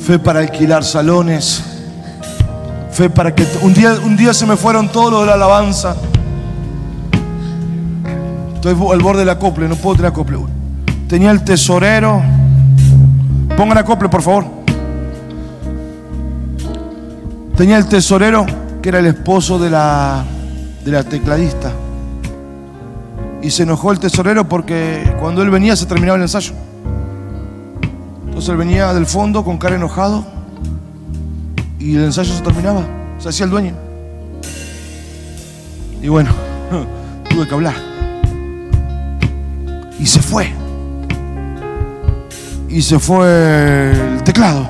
fe para alquilar salones, fe para que un día, un día se me fueron todos los de la alabanza. Estoy al borde del acople, no puedo tener acople. Tenía el tesorero. Pongan acople, por favor. Tenía el tesorero, que era el esposo de la, de la tecladista. Y se enojó el tesorero porque cuando él venía se terminaba el ensayo. Entonces él venía del fondo con cara enojado y el ensayo se terminaba. Se hacía el dueño. Y bueno, <laughs> tuve que hablar. Y se fue. Y se fue el teclado.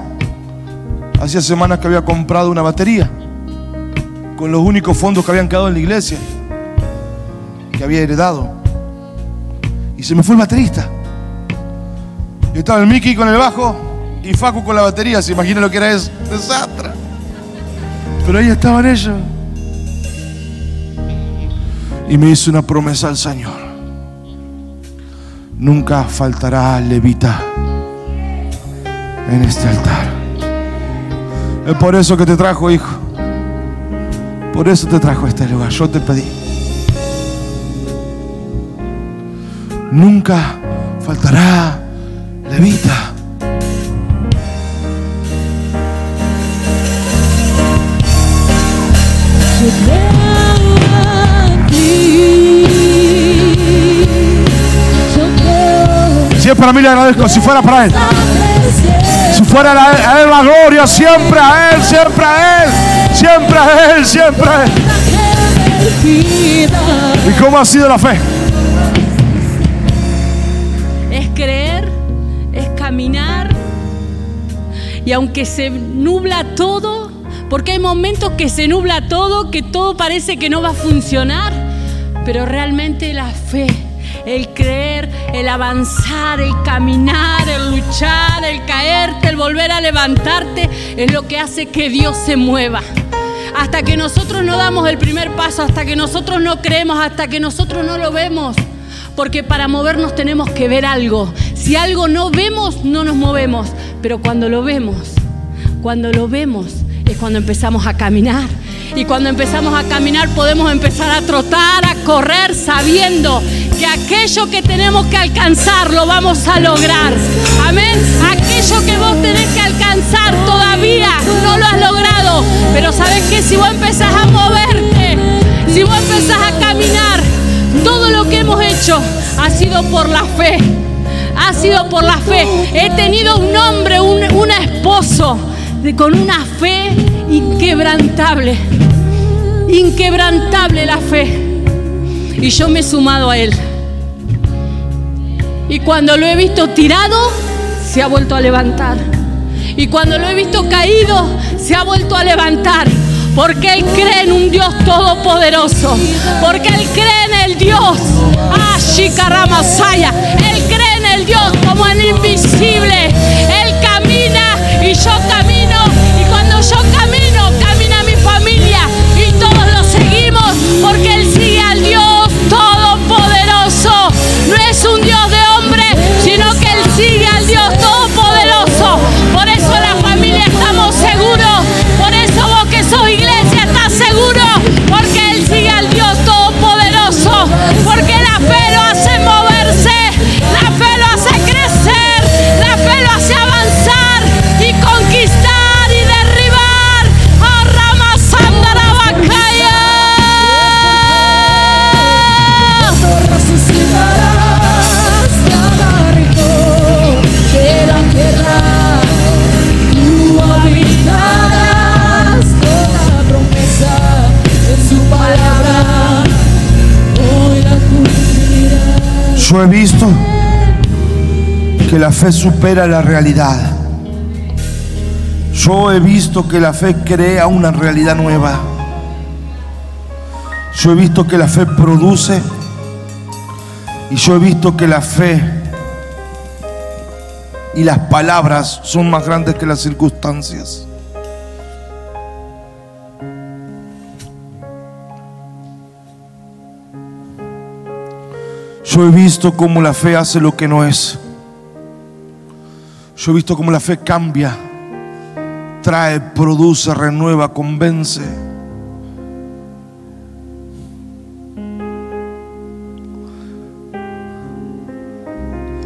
Hacía semanas que había comprado una batería con los únicos fondos que habían quedado en la iglesia, que había heredado. Y se me fue el baterista. Y estaba el Mickey con el bajo y Facu con la batería. ¿Se imagina lo que era eso? Desastre. Pero ahí estaban ellos. Y me hizo una promesa al Señor. Nunca faltará levita en este altar. Es por eso que te trajo, hijo. Por eso te trajo a este lugar. Yo te pedí. Nunca faltará levita. Para mí, le agradezco. Si fuera para Él. Si fuera a Él, la gloria, siempre a Él, siempre a Él. Siempre a Él, siempre a Él. ¿Y cómo ha sido la fe? Es creer, es caminar. Y aunque se nubla todo, porque hay momentos que se nubla todo, que todo parece que no va a funcionar, pero realmente la fe, el creer, el avanzar, el caminar, el luchar, el caerte, el volver a levantarte, es lo que hace que Dios se mueva. Hasta que nosotros no damos el primer paso, hasta que nosotros no creemos, hasta que nosotros no lo vemos. Porque para movernos tenemos que ver algo. Si algo no vemos, no nos movemos. Pero cuando lo vemos, cuando lo vemos, es cuando empezamos a caminar. Y cuando empezamos a caminar podemos empezar a trotar, a correr, sabiendo que aquello que tenemos que alcanzar lo vamos a lograr. Amén. Aquello que vos tenés que alcanzar todavía no lo has logrado. Pero sabes que si vos empezás a moverte, si vos empezás a caminar, todo lo que hemos hecho ha sido por la fe. Ha sido por la fe. He tenido un hombre, un, esposo con una fe inquebrantable. Inquebrantable la fe. Y yo me he sumado a él. Y cuando lo he visto tirado, se ha vuelto a levantar. Y cuando lo he visto caído, se ha vuelto a levantar. Porque Él cree en un Dios todopoderoso. Porque Él cree en el Dios. Ah, Shikaramasaya. Él cree en el Dios como el invisible. Él camina y yo camino. He visto que la fe supera la realidad. Yo he visto que la fe crea una realidad nueva. Yo he visto que la fe produce y yo he visto que la fe y las palabras son más grandes que las circunstancias. Yo he visto cómo la fe hace lo que no es. Yo he visto cómo la fe cambia, trae, produce, renueva, convence.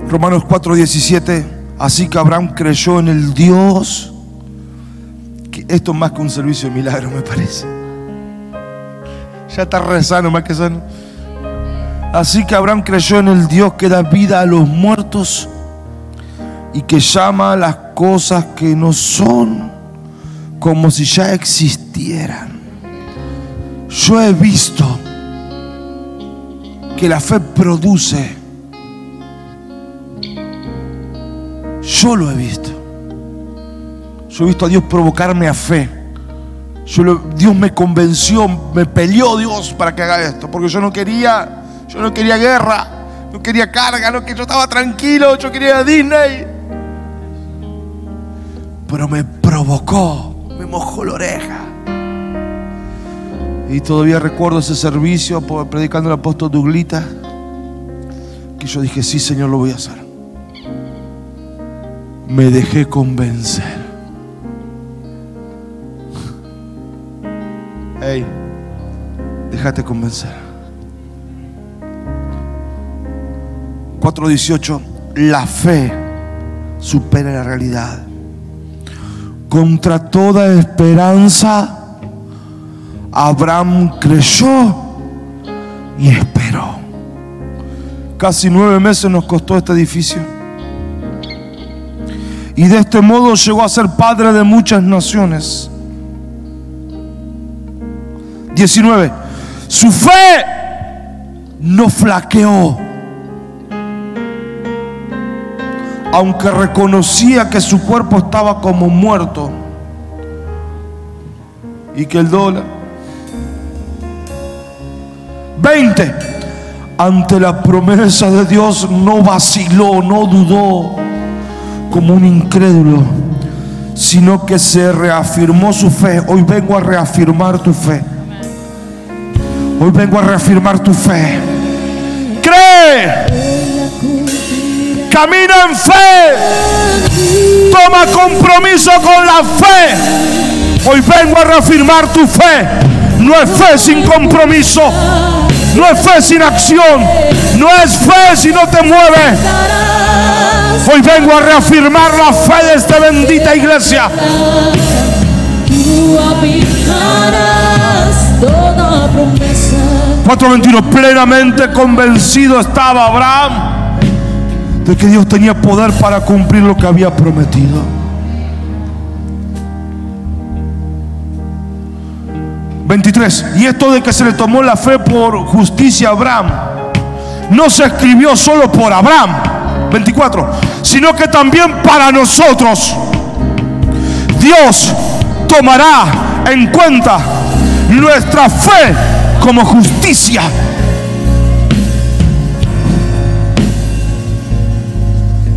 Romanos 4:17, así que Abraham creyó en el Dios. que esto es más que un servicio de milagro, me parece. Ya está rezando más que sano. Así que Abraham creyó en el Dios que da vida a los muertos y que llama a las cosas que no son como si ya existieran. Yo he visto que la fe produce. Yo lo he visto. Yo he visto a Dios provocarme a fe. Dios me convenció, me peleó Dios para que haga esto, porque yo no quería, yo no quería guerra, no quería carga, no que yo estaba tranquilo, yo quería Disney. Pero me provocó, me mojó la oreja. Y todavía recuerdo ese servicio predicando el apóstol Duglita, que yo dije, sí Señor, lo voy a hacer. Me dejé convencer. <laughs> Hey, déjate convencer. 4.18, la fe supera la realidad. Contra toda esperanza, Abraham creyó y esperó. Casi nueve meses nos costó este edificio. y de este modo llegó a ser padre de muchas naciones. 19. Su fe no flaqueó, aunque reconocía que su cuerpo estaba como muerto y que el dólar. 20. Ante la promesa de Dios no vaciló, no dudó como un incrédulo, sino que se reafirmó su fe. Hoy vengo a reafirmar tu fe. Hoy vengo a reafirmar tu fe. Cree. Camina en fe. Toma compromiso con la fe. Hoy vengo a reafirmar tu fe. No es fe sin compromiso. No es fe sin acción. No es fe si no te mueve. Hoy vengo a reafirmar la fe de esta bendita iglesia. Tú toda promesa. 4.21 Plenamente convencido estaba Abraham de que Dios tenía poder para cumplir lo que había prometido. 23 Y esto de que se le tomó la fe por justicia a Abraham no se escribió solo por Abraham. 24 Sino que también para nosotros Dios tomará en cuenta nuestra fe como justicia.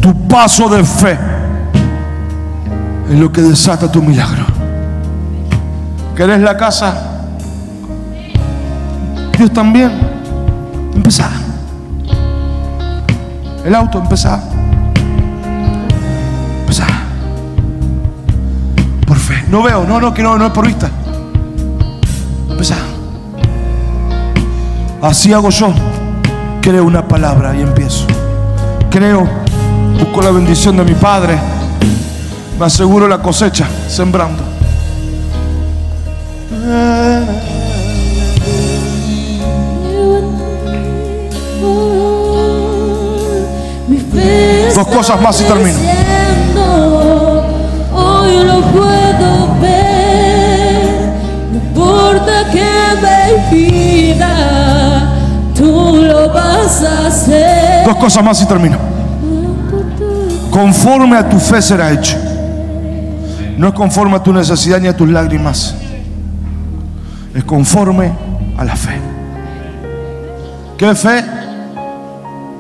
Tu paso de fe es lo que desata tu milagro. ¿Querés la casa? Dios también. Empezá. El auto, empezá. Empezá. Por fe. No veo, no, no, que no, no es por vista. Empezá. Así hago yo. Creo una palabra y empiezo. Creo, busco la bendición de mi Padre. Me aseguro la cosecha, sembrando. Dos cosas más y termino. Hoy lo puedo ver. No importa que me impida, tú lo vas a hacer. Dos cosas más y termino. Conforme a tu fe será hecho. No es conforme a tu necesidad ni a tus lágrimas. Es conforme a la fe. ¿Qué fe?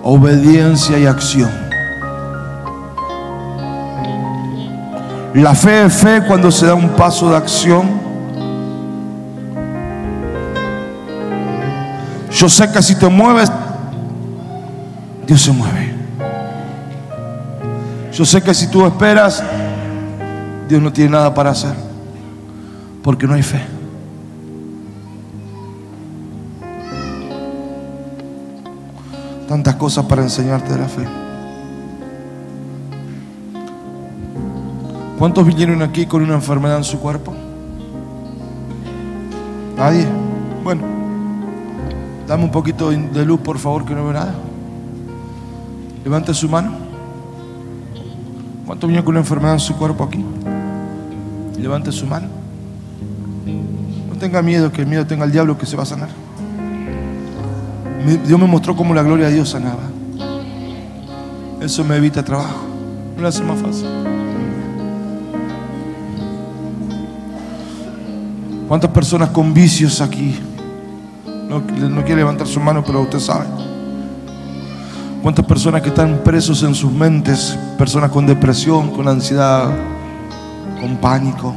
Obediencia y acción. La fe es fe cuando se da un paso de acción. Yo sé que si te mueves, Dios se mueve. Yo sé que si tú esperas, Dios no tiene nada para hacer. Porque no hay fe. Tantas cosas para enseñarte de la fe. ¿Cuántos vinieron aquí con una enfermedad en su cuerpo? Nadie. Bueno, dame un poquito de luz, por favor, que no veo nada. Levante su mano. ¿Cuántos vinieron con una enfermedad en su cuerpo aquí? Levante su mano. No tenga miedo, que el miedo tenga el diablo que se va a sanar. Dios me mostró cómo la gloria de Dios sanaba. Eso me evita trabajo. Me lo hace más fácil. ¿Cuántas personas con vicios aquí? No, no quiere levantar su mano, pero usted sabe. ¿Cuántas personas que están presos en sus mentes? Personas con depresión, con ansiedad, con pánico.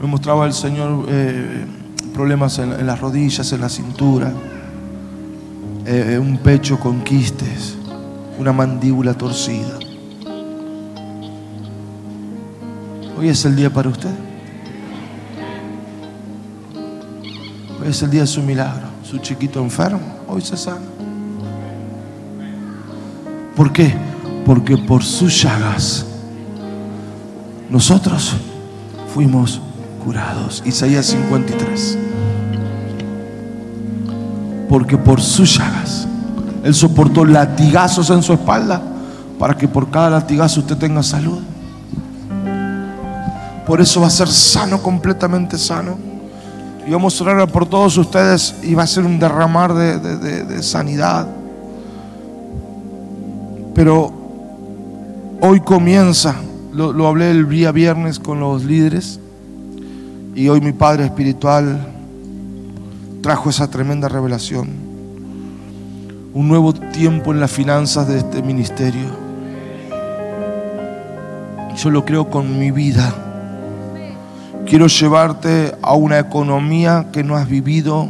Me mostraba el Señor eh, problemas en, las rodillas, en la cintura, eh, un pecho con quistes, una mandíbula torcida. Hoy es el día para usted. Hoy es el día de su milagro. Su chiquito enfermo, hoy se sana. ¿Por qué? Porque por sus llagas nosotros fuimos curados. Isaías 53. Porque por sus llagas Él soportó latigazos en su espalda para que por cada latigazo usted tenga salud. Por eso va a ser sano, completamente sano. Y vamos a orar por todos ustedes y va a ser un derramar de, sanidad. Pero hoy comienza, lo hablé el día viernes con los líderes y hoy mi Padre Espiritual trajo esa tremenda revelación. Un nuevo tiempo en las finanzas de este ministerio. Yo lo creo con mi vida. Quiero llevarte a una economía que no has vivido.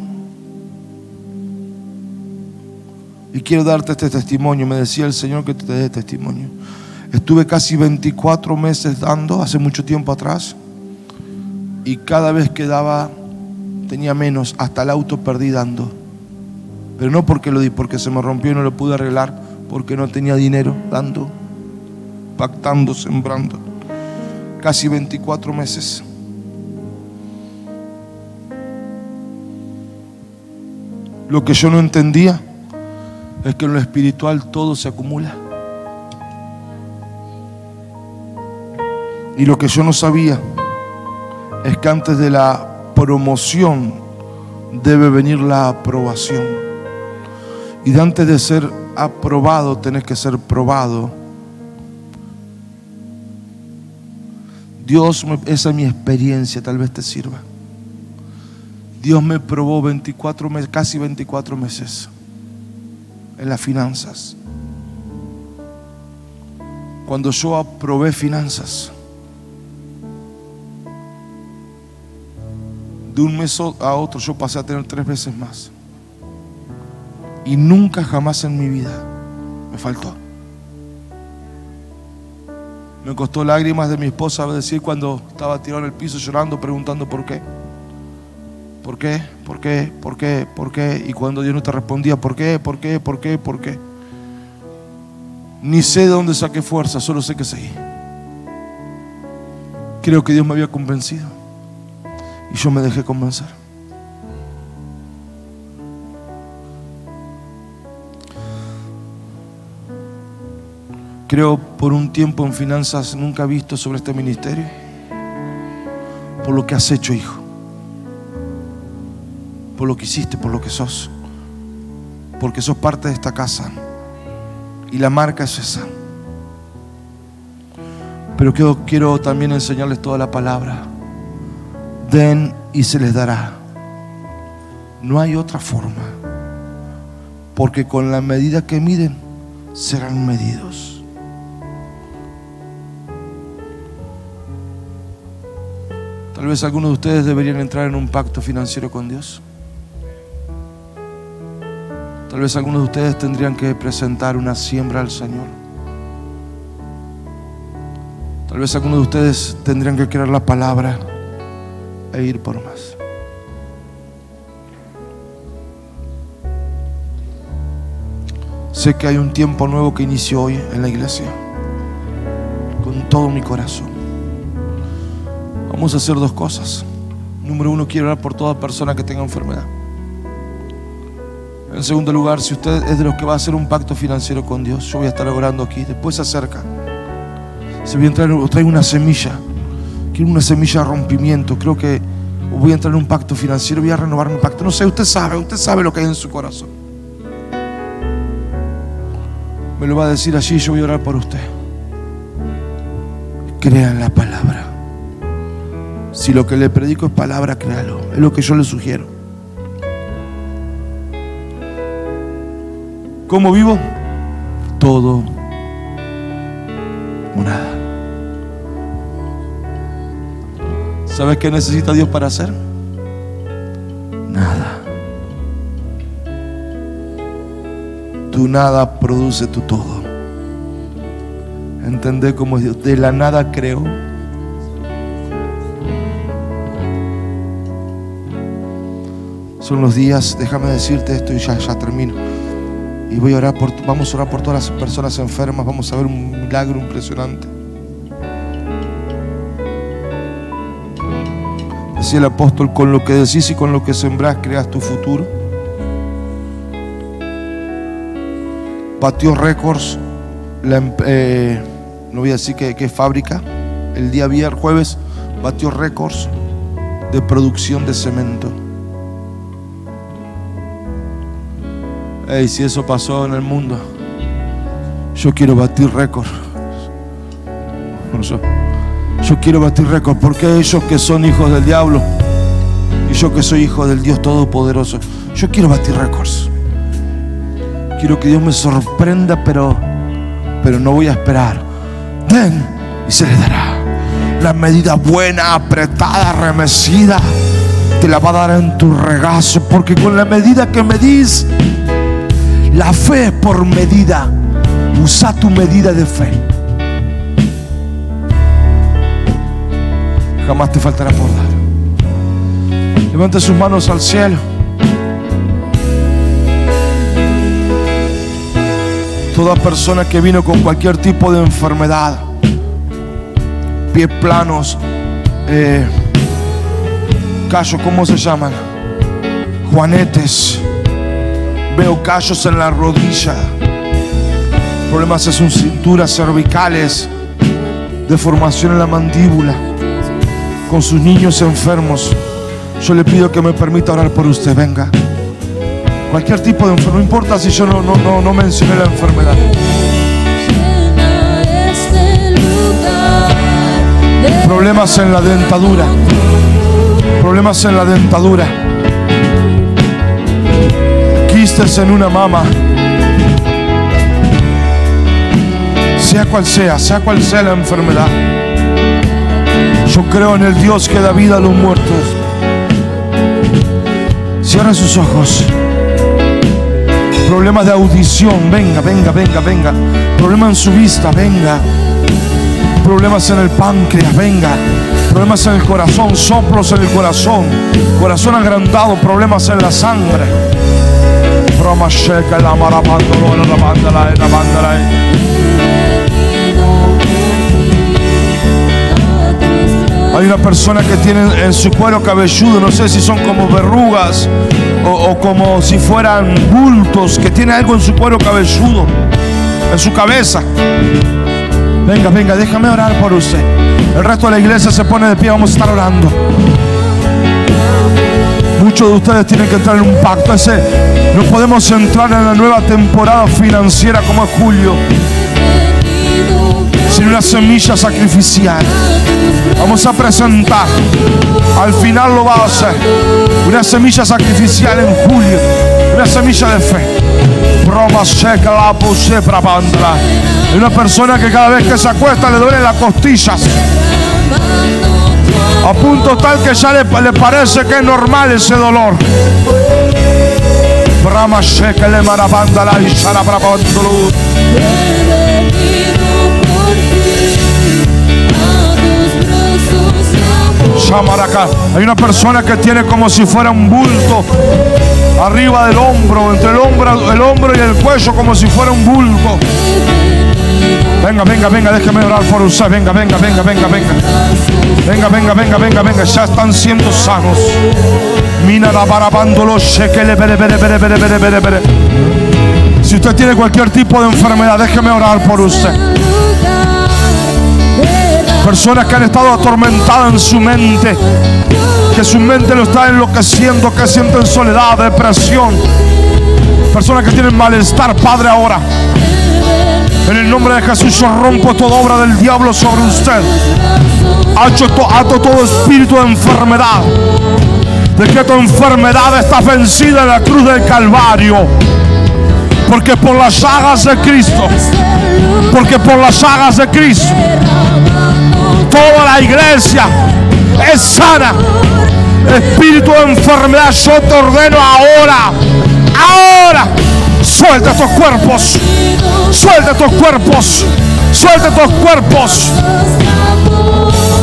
Y quiero darte este testimonio. Me decía el Señor que te dé testimonio. Estuve casi 24 meses dando, hace mucho tiempo atrás. Y cada vez que daba, tenía menos. Hasta el auto perdí dando. Pero no porque lo di, porque se me rompió y no lo pude arreglar. Porque no tenía dinero dando, pactando, sembrando. Casi 24 meses. Lo que yo no entendía es que en lo espiritual todo se acumula. Y lo que yo no sabía es que antes de la promoción debe venir la aprobación. Y de antes de ser aprobado tenés que ser probado. Dios, esa es mi experiencia, tal vez te sirva. Dios me probó 24 meses, casi 24 meses en las finanzas. Cuando yo aprobé finanzas, de un mes a otro yo pasé a tener tres veces más. Y nunca jamás en mi vida me faltó. Me costó lágrimas de mi esposa decir cuando estaba tirado en el piso llorando, preguntando por qué. ¿Por qué? ¿Por qué? ¿Por qué? ¿Por qué? Y cuando Dios no te respondía, ¿por qué? ¿Por qué? ¿Por qué? ¿Por qué? Ni sé de dónde saqué fuerza, solo sé que seguí. Creo que Dios me había convencido. Y yo me dejé convencer. Creo por un tiempo en finanzas nunca visto sobre este ministerio. Por lo que has hecho, hijo. Por lo que hiciste, por lo que sos. Porque sos parte de esta casa. Y la marca es esa. Pero quiero, también enseñarles toda la palabra. Den y se les dará. No hay otra forma. Porque con la medida que miden, serán medidos. Tal vez algunos de ustedes deberían entrar en un pacto financiero con Dios. Tal vez algunos de ustedes tendrían que presentar una siembra al Señor. Tal vez algunos de ustedes tendrían que creer la palabra e ir por más. Sé que hay un tiempo nuevo que inició hoy en la iglesia. Con todo mi corazón. Vamos a hacer dos cosas. Número uno, quiero orar por toda persona que tenga enfermedad. En segundo lugar, si usted es de los que va a hacer un pacto financiero con Dios, yo voy a estar orando aquí. Después se acerca. Se voy a entrar, traigo una semilla. Quiero una semilla de rompimiento. Creo que voy a entrar en un pacto financiero. Voy a renovar mi pacto. No sé, usted sabe, usted sabe lo que hay en su corazón. Me lo va a decir allí. Yo voy a orar por usted. Crea en la palabra. Si lo que le predico es palabra, créalo. Es lo que yo le sugiero. ¿Cómo vivo? Todo o nada. ¿Sabes qué necesita Dios para hacer? Nada. Tu nada produce tu todo. Entender cómo Dios. De la nada creo. Son los días, déjame decirte esto y ya, ya termino. Y voy a orar por, vamos a orar por todas las personas enfermas, vamos a ver un milagro impresionante. Decía el apóstol, con lo que decís y con lo que sembrás creas tu futuro. Batió récords eh, no voy a decir qué fábrica, el día viernes, jueves, batió récords de producción de cemento. Ey, si eso pasó en el mundo, yo quiero batir récords. Yo, quiero batir récords porque ellos que son hijos del diablo y yo que soy hijo del Dios Todopoderoso, yo quiero batir récords. Quiero que Dios me sorprenda, pero, pero no voy a esperar. Ven y se le dará. La medida buena, apretada, remecida, te la va a dar en tu regazo, porque con la medida que medís, la fe por medida. Usa tu medida de fe. Jamás te faltará por dar. Levante sus manos al cielo. Toda persona que vino con cualquier tipo de enfermedad, pies planos, eh, callos, ¿cómo se llaman? Juanetes. Veo callos en la rodilla, problemas en sus cinturas cervicales, deformación en la mandíbula, con sus niños enfermos. Yo le pido que me permita orar por usted, venga. Cualquier tipo de enfermedad, no importa si yo no, no, no, no mencioné la enfermedad. Problemas en la dentadura, problemas en la dentadura, quistes en una mama. Sea cual sea, sea cual sea la enfermedad. Yo creo en el Dios que da vida a los muertos. Cierra sus ojos. Problemas de audición, venga, venga, venga, venga. Problemas en su vista, venga. Problemas en el páncreas, venga. Problemas en el corazón, soplos en el corazón. Corazón agrandado, problemas en la sangre. Hay una persona que tiene en su cuero cabelludo, no sé si son como verrugas o, o como si fueran bultos, que tiene algo en su cuero cabelludo, en su cabeza. Venga, venga, déjame orar por usted. El resto de la iglesia se pone de pie, vamos a estar orando. Muchos de ustedes tienen que entrar en un pacto. Ese, no podemos entrar en la nueva temporada financiera como es julio sin una semilla sacrificial. Vamos a presentar, al final lo va a hacer, una semilla sacrificial en julio, una semilla de fe. Hay una persona que cada vez que se acuesta le duele las costillas. A punto tal que ya le, le parece que es normal ese dolor. Shamaraka. Hay una persona que tiene como si fuera un bulto arriba del hombro, entre el hombro, el hombro y el cuello, como si fuera un bulto. Venga, venga, venga, déjeme orar por usted. Venga, venga, venga, venga, venga. Venga, venga, venga, venga, venga. Ya están siendo sanos. Mina la barabándolo, shekele, bere, bere, bere, bere, bere, bere, bere. Si usted tiene cualquier tipo de enfermedad, déjeme orar por usted. Personas que han estado atormentadas en su mente, que su mente lo está enloqueciendo, que sienten soledad, depresión. Personas que tienen malestar, Padre, ahora. En el nombre de Jesús yo rompo toda obra del diablo sobre usted. Ato, to- ato todo espíritu de enfermedad. De que tu enfermedad está vencida en la cruz del Calvario. Porque por las llagas de Cristo, porque por las llagas de Cristo, toda la iglesia es sana. Espíritu de enfermedad, yo te ordeno ahora, ahora, suelta estos cuerpos, suelta estos cuerpos, suelta estos cuerpos.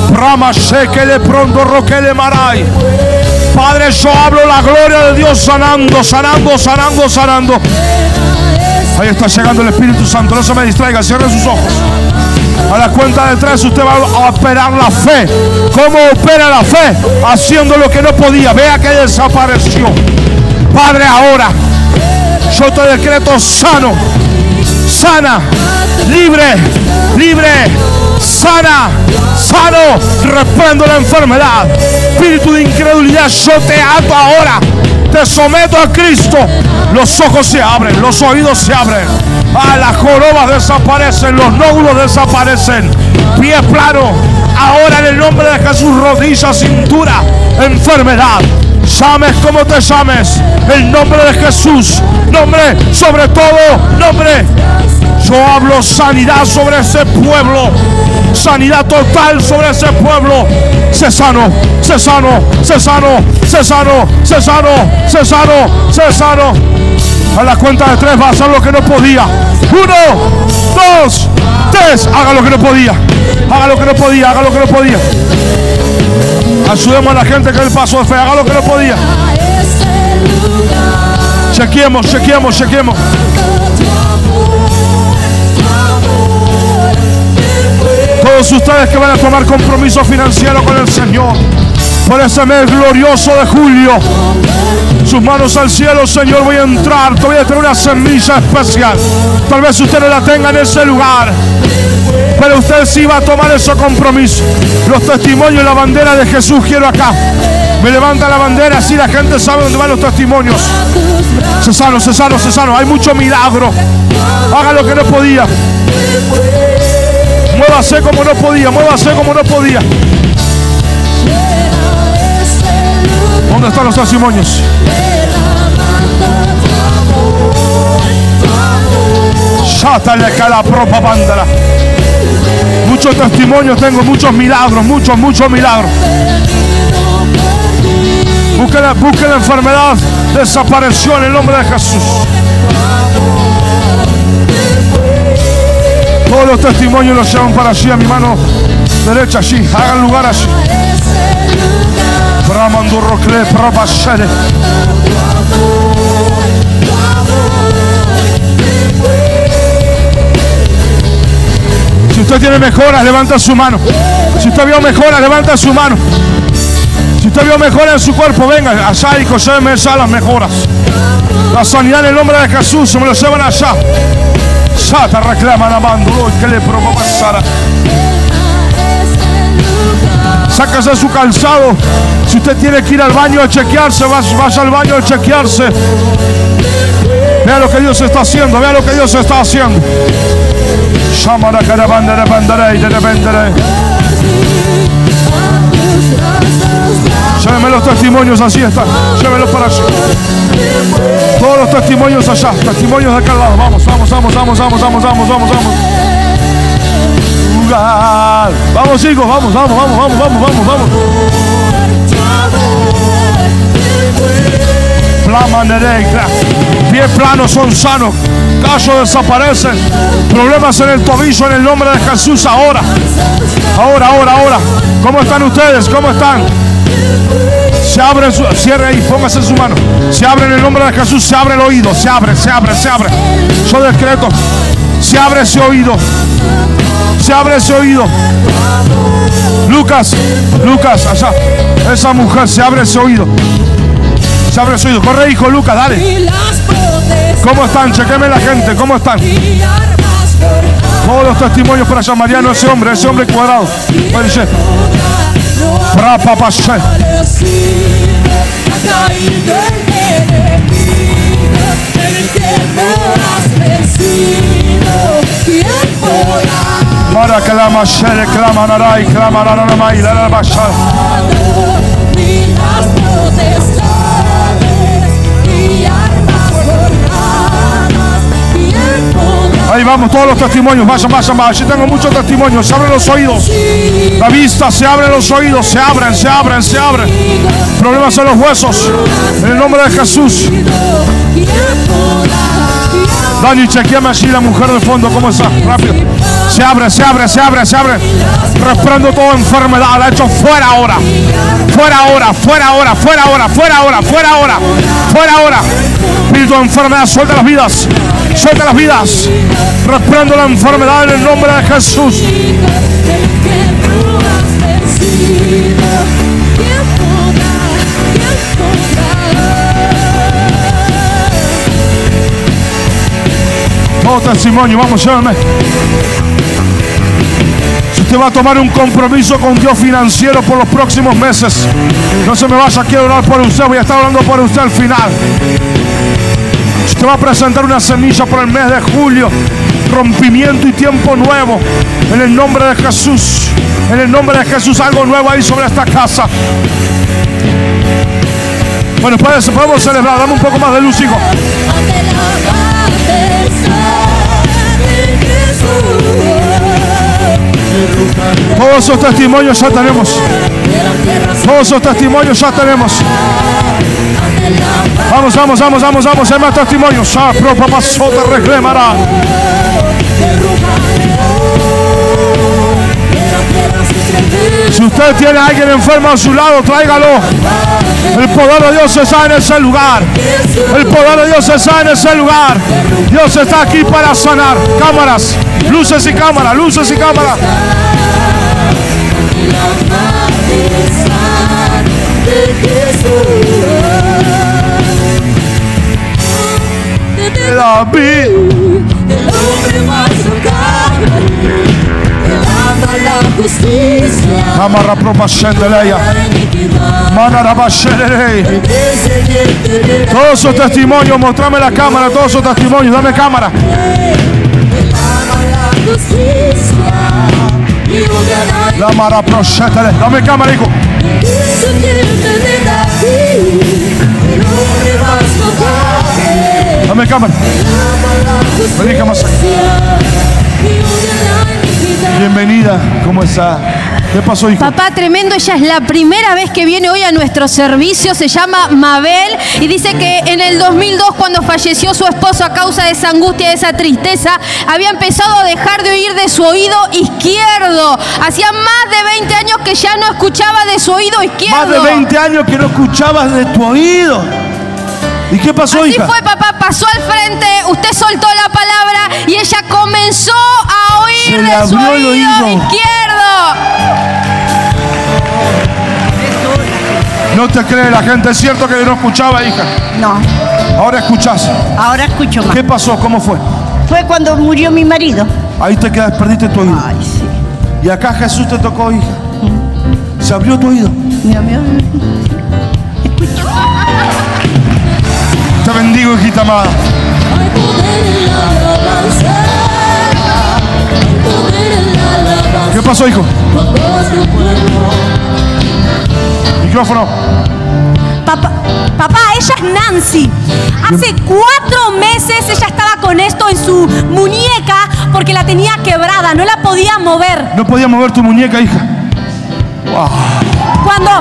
Brahma le pronto roquele maray. Padre, yo hablo la gloria de Dios sanando, sanando, sanando, sanando. Ahí está llegando el Espíritu Santo. No se me distraiga, cierre sus ojos. A la cuenta de tres usted va a operar la fe. ¿Cómo opera la fe? Haciendo lo que no podía. Vea que desapareció. Padre, ahora yo te decreto sano, sana, libre, libre, sana, sano, reprendo la enfermedad. Espíritu de incredulidad, yo te ato ahora. Te someto a Cristo. Los ojos se abren, los oídos se abren. Ah, las jorobas desaparecen, los nódulos desaparecen. Pie plano. Ahora en el nombre de Jesús, rodilla, cintura, enfermedad. Llames como te llames. El nombre de Jesús. Nombre sobre todo. Nombre. Yo hablo sanidad sobre ese pueblo. Sanidad total sobre ese pueblo. Se sano, se sano, se sano, se sano, se sano, se sano, se sano. A la cuenta de tres va lo que no podía. Uno, dos, tres. Haga lo que no podía. Haga lo que no podía. Haga lo que no podía. Ayudemos a la gente que el paso de fe. Haga lo que no podía. amor, te fue. Todos ustedes que van a tomar compromiso financiero con el Señor por ese mes glorioso de julio. Sus manos al cielo, Señor, voy a entrar. Te voy a tener una semilla especial. Tal vez usted no la tenga en ese lugar. Pero usted sí va a tomar ese compromiso. Los testimonios la bandera de Jesús quiero acá. Me levanta la bandera, así la gente sabe dónde van los testimonios. Se sano, se sano, se sano. Hay mucho milagro. Haga lo que no podía. Muévase como no podía, muévase como no podía. ¿Dónde están los testimonios? Sátale que la propa bandera. Muchos testimonios tengo, muchos milagros, muchos, muchos milagros. Busque la, busque la enfermedad, desapareció en el nombre de Jesús. Todos los testimonios los llevan para allí, a mi mano derecha allí. Hagan lugar allí. Si usted tiene mejoras, levanta su mano. Si usted vio mejoras, levanta su mano. Si usted vio mejoras en su cuerpo, venga allá y lléveme allá las mejoras. La sanidad en el nombre de Jesús, se me lo llevan allá. Sata reclaman amando, que le. Sácase su calzado. Si usted tiene que ir al baño a chequearse, vaya, al baño a chequearse. Vea lo que Dios está haciendo, vea lo que Dios está haciendo. Lléveme los testimonios, así están. Llévelos para allá. Todos los testimonios allá, testimonios de al lado. Vamos, vamos, vamos, vamos, vamos, vamos, vamos, vamos, vamos. Vamos, chicos, vamos, vamos, vamos, vamos, vamos, vamos, Pies planos son sanos. Callos desaparecen. Problemas en el tobillo en el nombre de Jesús ahora. Ahora, ahora, ahora. ¿Cómo están ustedes? ¿Cómo están? Se abre, su, cierre ahí, póngase su mano. Se abre en el nombre de Jesús, se abre el oído, se abre, se abre, se abre. Yo decreto, se abre ese oído. Se abre ese oído. Lucas, Lucas, allá. Esa mujer se abre ese oído se abre su oído. Corre, hijo Lucas, dale. ¿Cómo están? Chequeme la gente, ¿cómo están? Todos los testimonios para allá, Mariano, ese hombre, ese hombre cuadrado. Pra papaché. Para que la machere clama narai, clama naranamai, la rabasha. Minas protestas. Ahí vamos, todos los testimonios, vayan, vayan, vayan. Allí tengo muchos testimonios, se abren los oídos. La vista, se abren los oídos, se abren, se abren, se abren. Problemas en los huesos, en el nombre de Jesús. Dani, chequeame allí la mujer del fondo, ¿cómo está? Rápido. Se abre, se abre, se abre, se abre. Reprendo toda enfermedad, la echo fuera ahora. Fuera ahora, fuera ahora, fuera ahora, fuera ahora, fuera ahora, fuera ahora. Espíritu de enfermedad, suelta las vidas, suelta las vidas. Reprendo la enfermedad en el nombre de Jesús. Todo testimonio, vamos, llévenme. Si usted va a tomar un compromiso con Dios financiero por los próximos meses, no se me vaya, quiero orar por usted, voy a estar orando por usted al final. Usted va a presentar una semilla por el mes de julio, rompimiento y tiempo nuevo, en el nombre de Jesús, en el nombre de Jesús, algo nuevo ahí sobre esta casa. Bueno, pues, podemos celebrar, dame un poco más de luz, hijo. Todos esos testimonios ya tenemos. Todos esos testimonios ya tenemos. Vamos, vamos, vamos, vamos, vamos. Hay más testimonios. Ya, pro papá sota reclamará. Si usted tiene a alguien enfermo a su lado, tráigalo. El poder de Dios está en ese lugar. El poder de Dios está en ese lugar. Dios está aquí para sanar. Cámaras, luces y cámaras, luces y cámaras. Cámara propa shendeleya. la iniquidad, Manaraba shendeley. descendiente de Todos esos testimonios, mostrame la cámara, todos esos testimonios, dame cámara. el ama la justicia, y una La mara proshetele. Dame cámara, hijo. Dame cámara. Vení, cámara. Bienvenida, ¿cómo está? ¿Qué pasó, hijo? Papá, tremendo, ella es la primera vez que viene hoy a nuestro servicio, se llama Mabel y dice que en el 2002 cuando falleció su esposo a causa de esa angustia, de esa tristeza, había empezado a dejar de oír de su oído izquierdo. Hacía más de 20 años que ya no escuchaba de su oído izquierdo. Más de 20 años que no escuchabas de tu oído. ¿Y qué pasó, Así hija? fue, papá, pasó al frente, usted soltó la palabra y ella comenzó a oír Se le de su abrió el oído, oído. izquierdo. No te cree la gente, es cierto que no escuchaba, hija. No, Ahora escuchas. ahora escucho más. ¿Qué pasó? ¿Cómo fue? Fue cuando murió mi marido. Ahí te quedas, perdiste tu oído. Ay, sí. Y acá Jesús te tocó, hija. Se abrió tu oído. Mi amigo. Hijita amada. Hay poder en la alabanza, hay poder en la alabanza, ¿Qué pasó, hijo? Micrófono. Papá, papá, ella es Nancy. Hace cuatro meses ella estaba con esto en su muñeca porque la tenía quebrada, no la podía mover. No podía mover tu muñeca, hija. Cuando,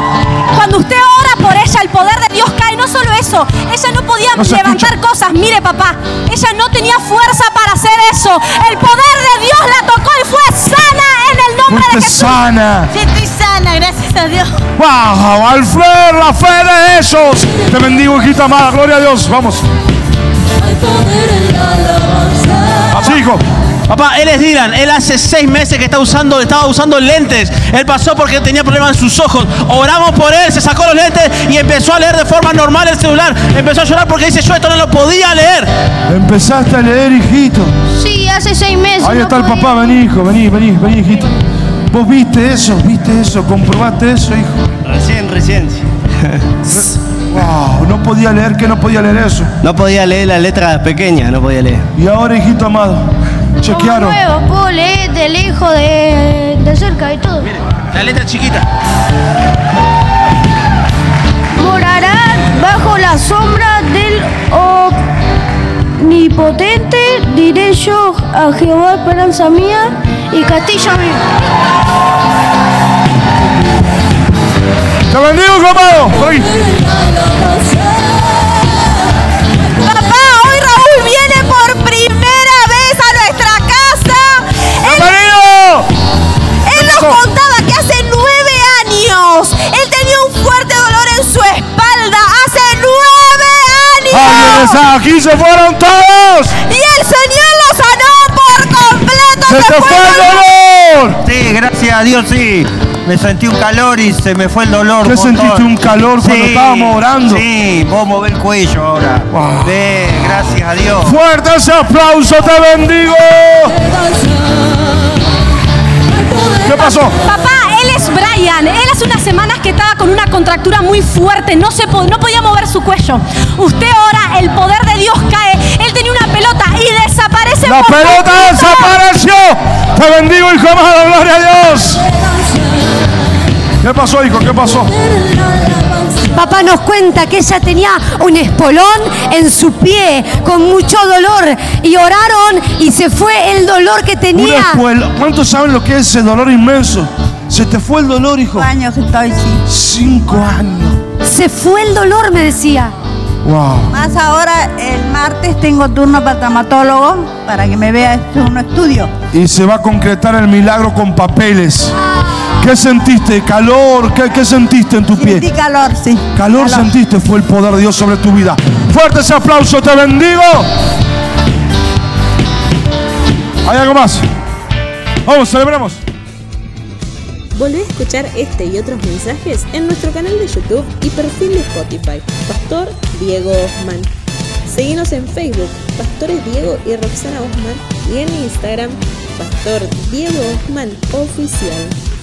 cuando usted ora por ella, el poder de Dios cae. No solo eso, ella no podía No levantar cosas. Mire, papá, ella no tenía fuerza para hacer eso. El poder de Dios la tocó y fue sana en el nombre Fuiste de Jesús. sana. Sí, estoy sana, gracias a Dios. ¡Wow! Alfred, la fe de ellos. Te bendigo, hijita amada. Gloria a Dios. Vamos. Hay poder en la alabanza. Así, hijo. Papá, él es Dylan. Él hace seis meses que está usando, estaba usando lentes. Él pasó porque tenía problemas en sus ojos. Oramos por él, se sacó los lentes y empezó a leer de forma normal el celular. Empezó a llorar porque dice, yo esto no lo podía leer. Empezaste a leer, hijito. Sí, hace seis meses. Ahí no está el papá. Vení, hijo. Vení, vení, vení, hijito. ¿Vos viste eso? ¿Viste eso? ¿Comprobaste eso, hijo? Recién, recién. <laughs> Wow, no podía leer, que no podía leer eso. No podía leer las letras pequeñas, no podía leer. Y ahora, hijito amado, chequearon. Nuevo, puedo leer de lejos, de, de cerca y todo. La letra chiquita. Morarán bajo la sombra del omnipotente, diré yo a Jehová esperanza mía y castillo mío. Te bendigo, hijo años él tenía un fuerte dolor en su espalda. Hace nueve ¡Alguien años. está aquí! ¡Se fueron todos! Y el Señor lo sanó por completo. ¡Se te fue el dolor! Sí, gracias a Dios, sí. Me sentí un calor y se me fue el dolor. ¿Qué sentiste un calor cuando estábamos orando? Sí, vos movés el cuello ahora. Wow. Gracias a Dios. Fuerte ese aplauso, te bendigo. ¿Qué pasó? Papá, es Brian. Él hace unas semanas que estaba con una contractura muy fuerte. No, se po- no podía mover su cuello. Usted ora, el poder de Dios cae. Él tenía una pelota y desaparece. La por pelota desapareció. Te bendigo, hijo amado, gloria a Dios. ¿Qué pasó, hijo? ¿Qué pasó? Papá nos cuenta que ella tenía un espolón en su pie con mucho dolor y oraron y se fue el dolor que tenía. ¿Cuántos saben lo que es ese dolor inmenso? Se te fue el dolor, hijo. años que estoy, sí. Cinco años. Se fue el dolor, me decía. Wow. Más ahora, el martes tengo turno para traumatólogo para que me vea esto un estudio. Y se va a concretar el milagro con papeles. ¿Qué sentiste? ¿Calor? ¿Qué, qué sentiste en tu Sentí pie? calor, sí. Calor sentiste, fue el poder de Dios sobre tu vida. Fuerte ese aplauso, te bendigo. ¿Hay algo más? Vamos, celebramos. Volvé a escuchar este y otros mensajes en nuestro canal de YouTube y perfil de Spotify, Pastor Diego Osman. Seguinos en Facebook, Pastores Diego y Roxana Osman, y en Instagram, Pastor Diego Osman Oficial.